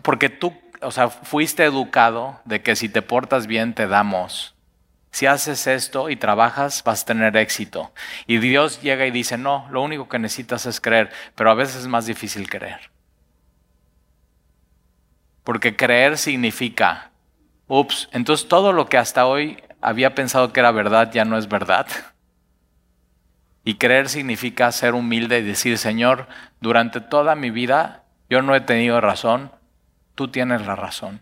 porque tú, o sea, fuiste educado de que si te portas bien te damos. Si haces esto y trabajas, vas a tener éxito. Y Dios llega y dice, no, lo único que necesitas es creer, pero a veces es más difícil creer. Porque creer significa, ups, entonces todo lo que hasta hoy había pensado que era verdad ya no es verdad. Y creer significa ser humilde y decir, Señor, durante toda mi vida yo no he tenido razón, tú tienes la razón.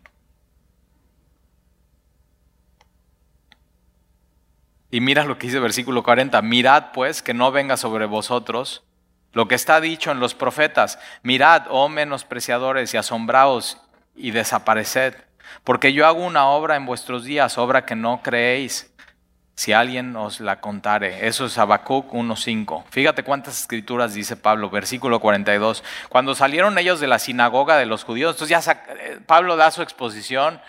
Y mira lo que dice el versículo 40, mirad pues que no venga sobre vosotros lo que está dicho en los profetas, mirad, oh menospreciadores, y asombraos y desapareced porque yo hago una obra en vuestros días, obra que no creéis, si alguien os la contare. Eso es Habacuc 1.5. Fíjate cuántas escrituras dice Pablo, versículo 42. Cuando salieron ellos de la sinagoga de los judíos, entonces ya eh, Pablo da su exposición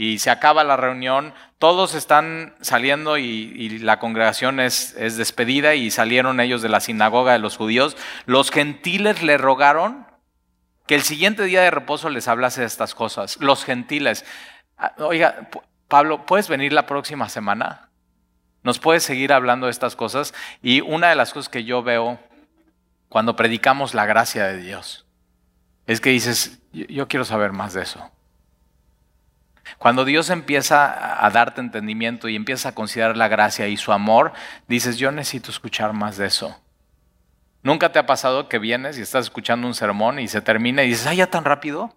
y se acaba la reunión, todos están saliendo y, la congregación es, es despedida y salieron ellos de la sinagoga de los judíos. Los gentiles le rogaron que el siguiente día de reposo les hablase de estas cosas. Los gentiles. Ah, oiga, Pablo, ¿puedes venir la próxima semana? ¿Nos puedes seguir hablando de estas cosas? Y una de las cosas que yo veo cuando predicamos la gracia de Dios es que dices, yo quiero saber más de eso. Cuando Dios empieza a darte entendimiento y empieza a considerar la gracia y su amor, dices, yo necesito escuchar más de eso. ¿Nunca te ha pasado que vienes y estás escuchando un sermón y se termina y dices, ¡ay, ya tan rápido!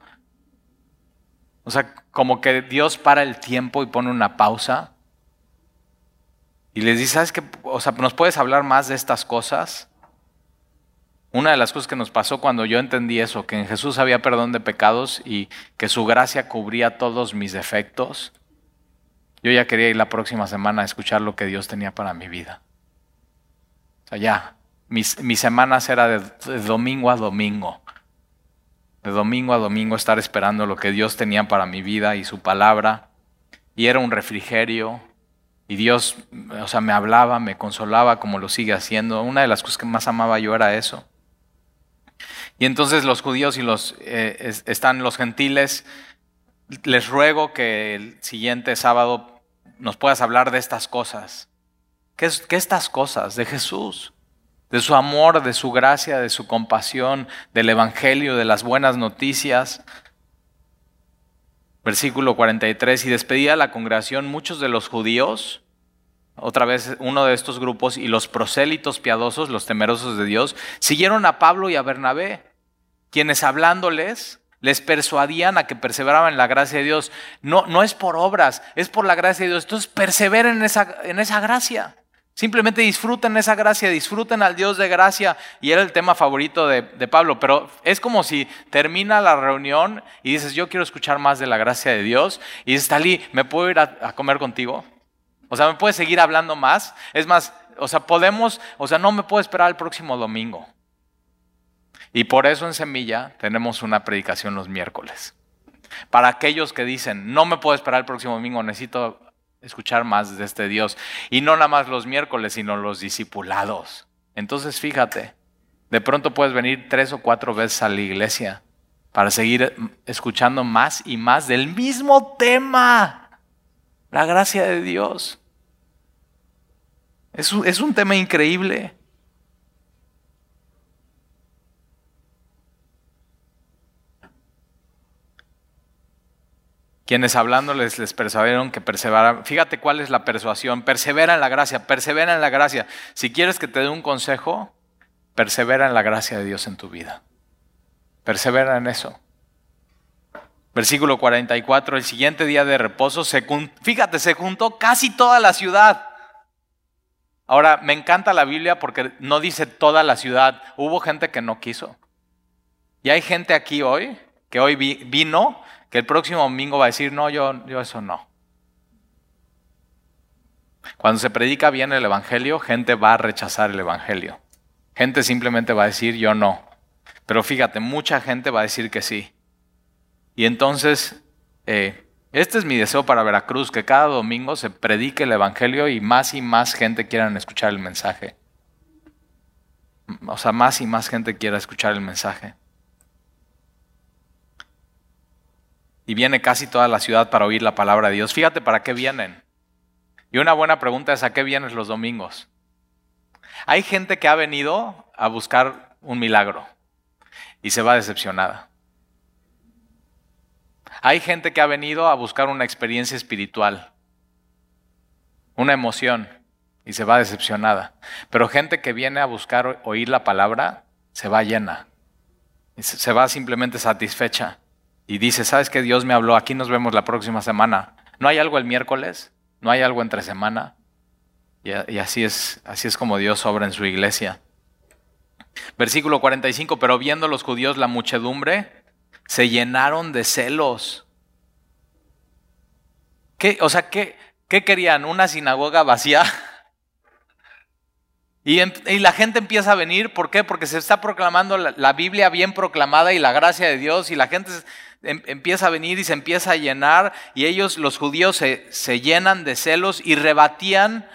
O sea, como que Dios para el tiempo y pone una pausa y les dice, ¿sabes qué? O sea, ¿nos puedes hablar más de estas cosas? Una de las cosas que nos pasó cuando yo entendí eso, que en Jesús había perdón de pecados y que su gracia cubría todos mis defectos, yo ya quería ir la próxima semana a escuchar lo que Dios tenía para mi vida. O sea, ya, mis, semanas era de, domingo a domingo. De domingo a domingo estar esperando lo que Dios tenía para mi vida y su palabra. Y era un refrigerio. Y Dios, o sea, me hablaba, me consolaba como lo sigue haciendo. Una de las cosas que más amaba yo era eso. Y entonces los judíos y los eh, están los gentiles. Les ruego que el siguiente sábado nos puedas hablar de estas cosas. ¿Qué, qué estas cosas? De Jesús de su amor, de su gracia, de su compasión, del Evangelio, de las buenas noticias. Versículo 43, y despedía a la congregación muchos de los judíos, otra vez uno de estos grupos, y los prosélitos piadosos, los temerosos de Dios, siguieron a Pablo y a Bernabé, quienes hablándoles les persuadían a que perseveraban en la gracia de Dios. No, no es por obras, es por la gracia de Dios. Entonces perseveren en esa, en esa gracia. Simplemente disfruten esa gracia, disfruten al Dios de gracia. Y era el tema favorito de, Pablo. Pero es como si termina la reunión y dices, yo quiero escuchar más de la gracia de Dios. Y dices, Talí, ¿me puedo ir a, comer contigo? O sea, ¿me puedes seguir hablando más? Es más, o sea, podemos, o sea, no me puedo esperar el próximo domingo. Y por eso en Semilla tenemos una predicación los miércoles. Para aquellos que dicen, no me puedo esperar el próximo domingo, necesito escuchar más de este Dios. Y no nada más los miércoles, sino los discipulados. Entonces fíjate, de pronto puedes venir tres o cuatro veces a la iglesia para seguir escuchando más y más del mismo tema. La gracia de Dios. Es un, es un tema increíble. Quienes hablándoles les perseveraron que perseveraran. Fíjate cuál es la persuasión. Persevera en la gracia, persevera en la gracia. Si quieres que te dé un consejo, persevera en la gracia de Dios en tu vida. Persevera en eso. Versículo 44, el siguiente día de reposo, se, fíjate, se juntó casi toda la ciudad. Ahora, me encanta la Biblia porque no dice toda la ciudad. Hubo gente que no quiso. Y hay gente aquí hoy que hoy vino que el próximo domingo va a decir, no, yo, yo eso no. Cuando se predica bien el Evangelio, gente va a rechazar el Evangelio. Gente simplemente va a decir, yo no. Pero fíjate, mucha gente va a decir que sí. Y entonces, eh, este es mi deseo para Veracruz, que cada domingo se predique el Evangelio y más y más gente quieran escuchar el mensaje. O sea, más y más gente quiera escuchar el mensaje. Y viene casi toda la ciudad para oír la palabra de Dios. Fíjate para qué vienen. Y una buena pregunta es, ¿a qué vienes los domingos? Hay gente que ha venido a buscar un milagro y se va decepcionada. Hay gente que ha venido a buscar una experiencia espiritual, una emoción y se va decepcionada. Pero gente que viene a buscar oír la palabra se va llena, se va simplemente satisfecha y dice, ¿sabes qué? Dios me habló, aquí nos vemos la próxima semana. ¿No hay algo el miércoles? ¿No hay algo entre semana? Y, así, es, así es como Dios obra en su iglesia. Versículo 45, pero viendo los judíos la muchedumbre, se llenaron de celos. ¿Qué, o sea, ¿qué, ¿qué querían? ¿Una sinagoga vacía? (laughs) Y, la gente empieza a venir, ¿por qué? Porque se está proclamando la, Biblia bien proclamada y la gracia de Dios y la gente em, empieza a venir y se empieza a llenar y ellos, los judíos, se, se llenan de celos y rebatían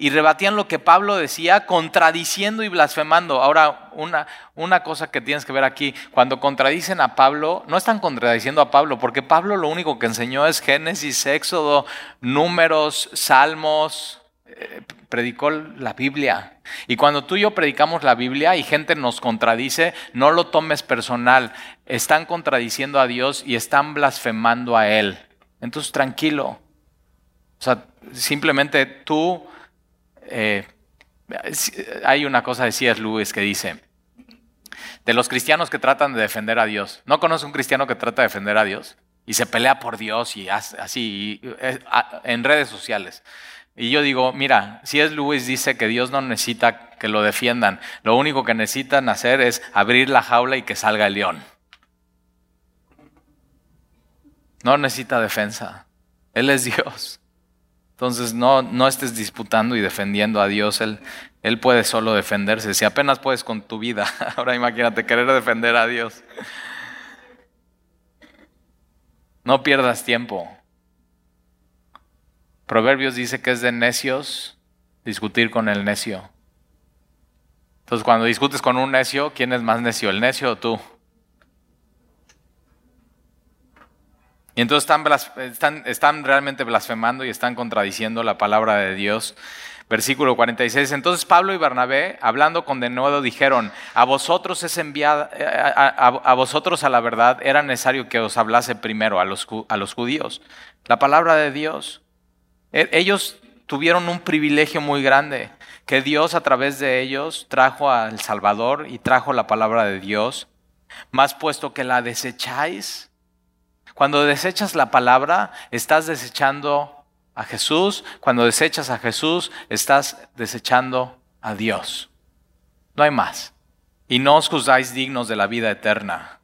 y rebatían lo que Pablo decía, contradiciendo y blasfemando. Ahora, una, una, cosa que tienes que ver aquí, cuando contradicen a Pablo, no están contradiciendo a Pablo, porque Pablo lo único que enseñó es Génesis, Éxodo, números, salmos, predicó la Biblia. Y cuando tú y yo predicamos la Biblia y gente nos contradice, no lo tomes personal. Están contradiciendo a Dios y están blasfemando a Él. Entonces, tranquilo. O sea, simplemente tú... Eh, hay una cosa de C.S. Lewis que dice, de los cristianos que tratan de defender a Dios. ¿No conoce un cristiano que trata de defender a Dios? Y se pelea por Dios y así, eh, en redes sociales. Y yo digo, mira, si es Luis dice que Dios no necesita que lo defiendan, lo único que necesitan hacer es abrir la jaula y que salga el león. No necesita defensa, Él es Dios. Entonces no, no estés disputando y defendiendo a Dios, él, él puede solo defenderse. Si apenas puedes con tu vida, (laughs) ahora imagínate querer defender a Dios. No pierdas tiempo. Proverbios dice que es de necios discutir con el necio. Entonces, cuando discutes con un necio, ¿quién es más necio, el necio o tú? Y entonces están, realmente blasfemando y están contradiciendo la palabra de Dios. Versículo 46. Entonces Pablo y Bernabé, hablando con denuedo, dijeron, a vosotros es enviada, a, vosotros a la verdad era necesario que os hablase primero a los, a los judíos. La palabra de Dios. E, ellos tuvieron un privilegio muy grande, que Dios a través de ellos trajo al Salvador y trajo la palabra de Dios, más puesto que la desecháis. Cuando desechas la palabra, estás desechando a Jesús. Cuando desechas a Jesús, estás desechando a Dios. No hay más. Y no os juzgáis dignos de la vida eterna.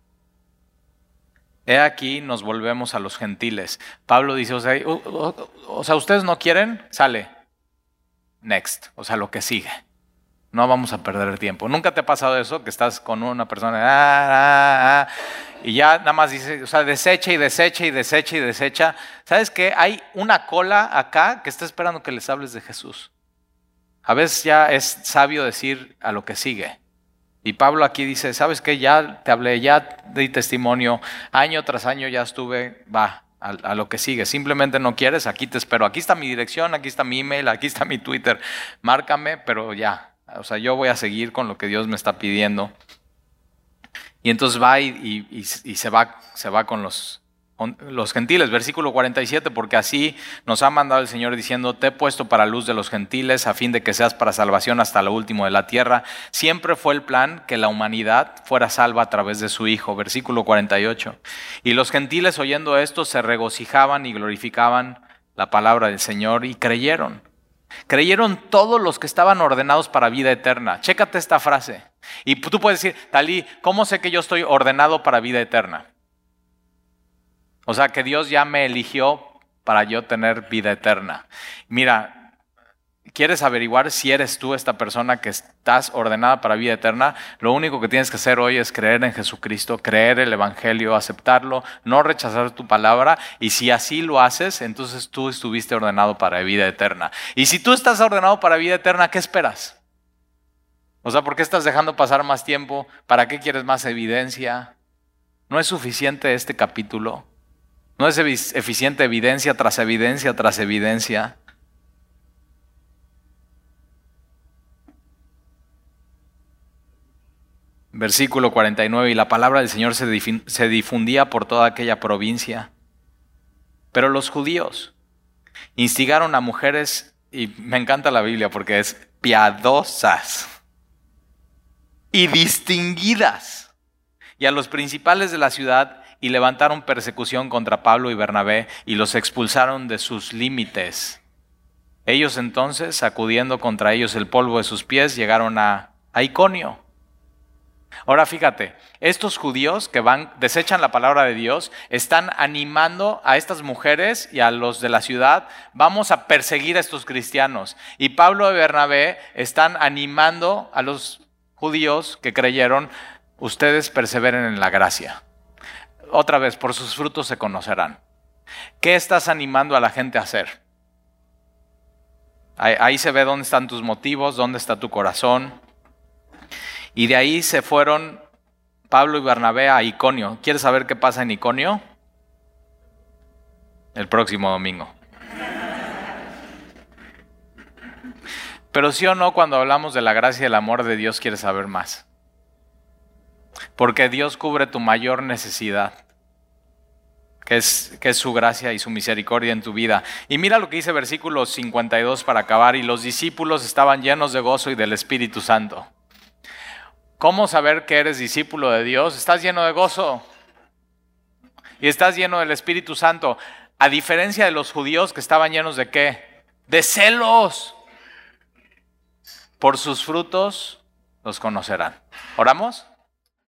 He aquí nos volvemos a los gentiles. Pablo dice, o sea, o, sea, ustedes no quieren, sale. Next, o sea, lo que sigue. No vamos a perder tiempo. ¿Nunca te ha pasado eso? Que estás con una persona ah, ah, ah, y ya nada más dice, o sea, desecha y desecha y desecha y desecha. ¿Sabes qué? Hay una cola acá que está esperando que les hables de Jesús. A veces ya es sabio decir a lo que sigue. Y Pablo aquí dice, ¿sabes qué? Ya te hablé, ya di testimonio, año tras año ya estuve, va, a, lo que sigue. Simplemente no quieres, aquí te espero. Aquí está mi dirección, aquí está mi email, aquí está mi Twitter. Márcame, pero ya. O sea, yo voy a seguir con lo que Dios me está pidiendo. Y entonces va y, se, va, se va con los, los gentiles, versículo 47, porque así nos ha mandado el Señor diciendo, te he puesto para luz de los gentiles a fin de que seas para salvación hasta lo último de la tierra. Siempre fue el plan que la humanidad fuera salva a través de su Hijo, versículo 48. Y los gentiles oyendo esto se regocijaban y glorificaban la palabra del Señor y creyeron. Creyeron todos los que estaban ordenados para vida eterna. Chécate esta frase. Y tú puedes decir, Talí, ¿cómo sé que yo estoy ordenado para vida eterna? O sea, que Dios ya me eligió para yo tener vida eterna. Mira, ¿quieres averiguar si eres tú esta persona que estás ordenada para vida eterna? Lo único que tienes que hacer hoy es creer en Jesucristo, creer el Evangelio, aceptarlo, no rechazar tu palabra. Y si así lo haces, entonces tú estuviste ordenado para vida eterna. Y si tú estás ordenado para vida eterna, ¿qué esperas? O sea, ¿por qué estás dejando pasar más tiempo? ¿Para qué quieres más evidencia? ¿No es suficiente este capítulo? No es eficiente evidencia tras evidencia tras evidencia. Versículo 49, y la palabra del Señor se difundía por toda aquella provincia. Pero los judíos instigaron a mujeres, y me encanta la Biblia porque es piadosas y distinguidas, y a los principales de la ciudad y levantaron persecución contra Pablo y Bernabé y los expulsaron de sus límites. Ellos entonces, sacudiendo contra ellos el polvo de sus pies, llegaron a, Iconio. Ahora fíjate, estos judíos que van, desechan la palabra de Dios, están animando a estas mujeres y a los de la ciudad, vamos a perseguir a estos cristianos. Y Pablo y Bernabé están animando a los judíos que creyeron, ustedes perseveren en la gracia otra vez, por sus frutos se conocerán. ¿Qué estás animando a la gente a hacer? Ahí, se ve dónde están tus motivos, dónde está tu corazón. Y de ahí se fueron Pablo y Bernabé a Iconio. ¿Quieres saber qué pasa en Iconio? El próximo domingo. Pero sí o no, cuando hablamos de la gracia y el amor de Dios, quieres saber más. Porque Dios cubre tu mayor necesidad, que es, que es su gracia y su misericordia en tu vida. Y mira lo que dice versículo 52 para acabar, y los discípulos estaban llenos de gozo y del Espíritu Santo. ¿Cómo saber que eres discípulo de Dios? Estás lleno de gozo y estás lleno del Espíritu Santo. A diferencia de los judíos que estaban llenos de qué? De celos. Por sus frutos los conocerán. ¿Oramos?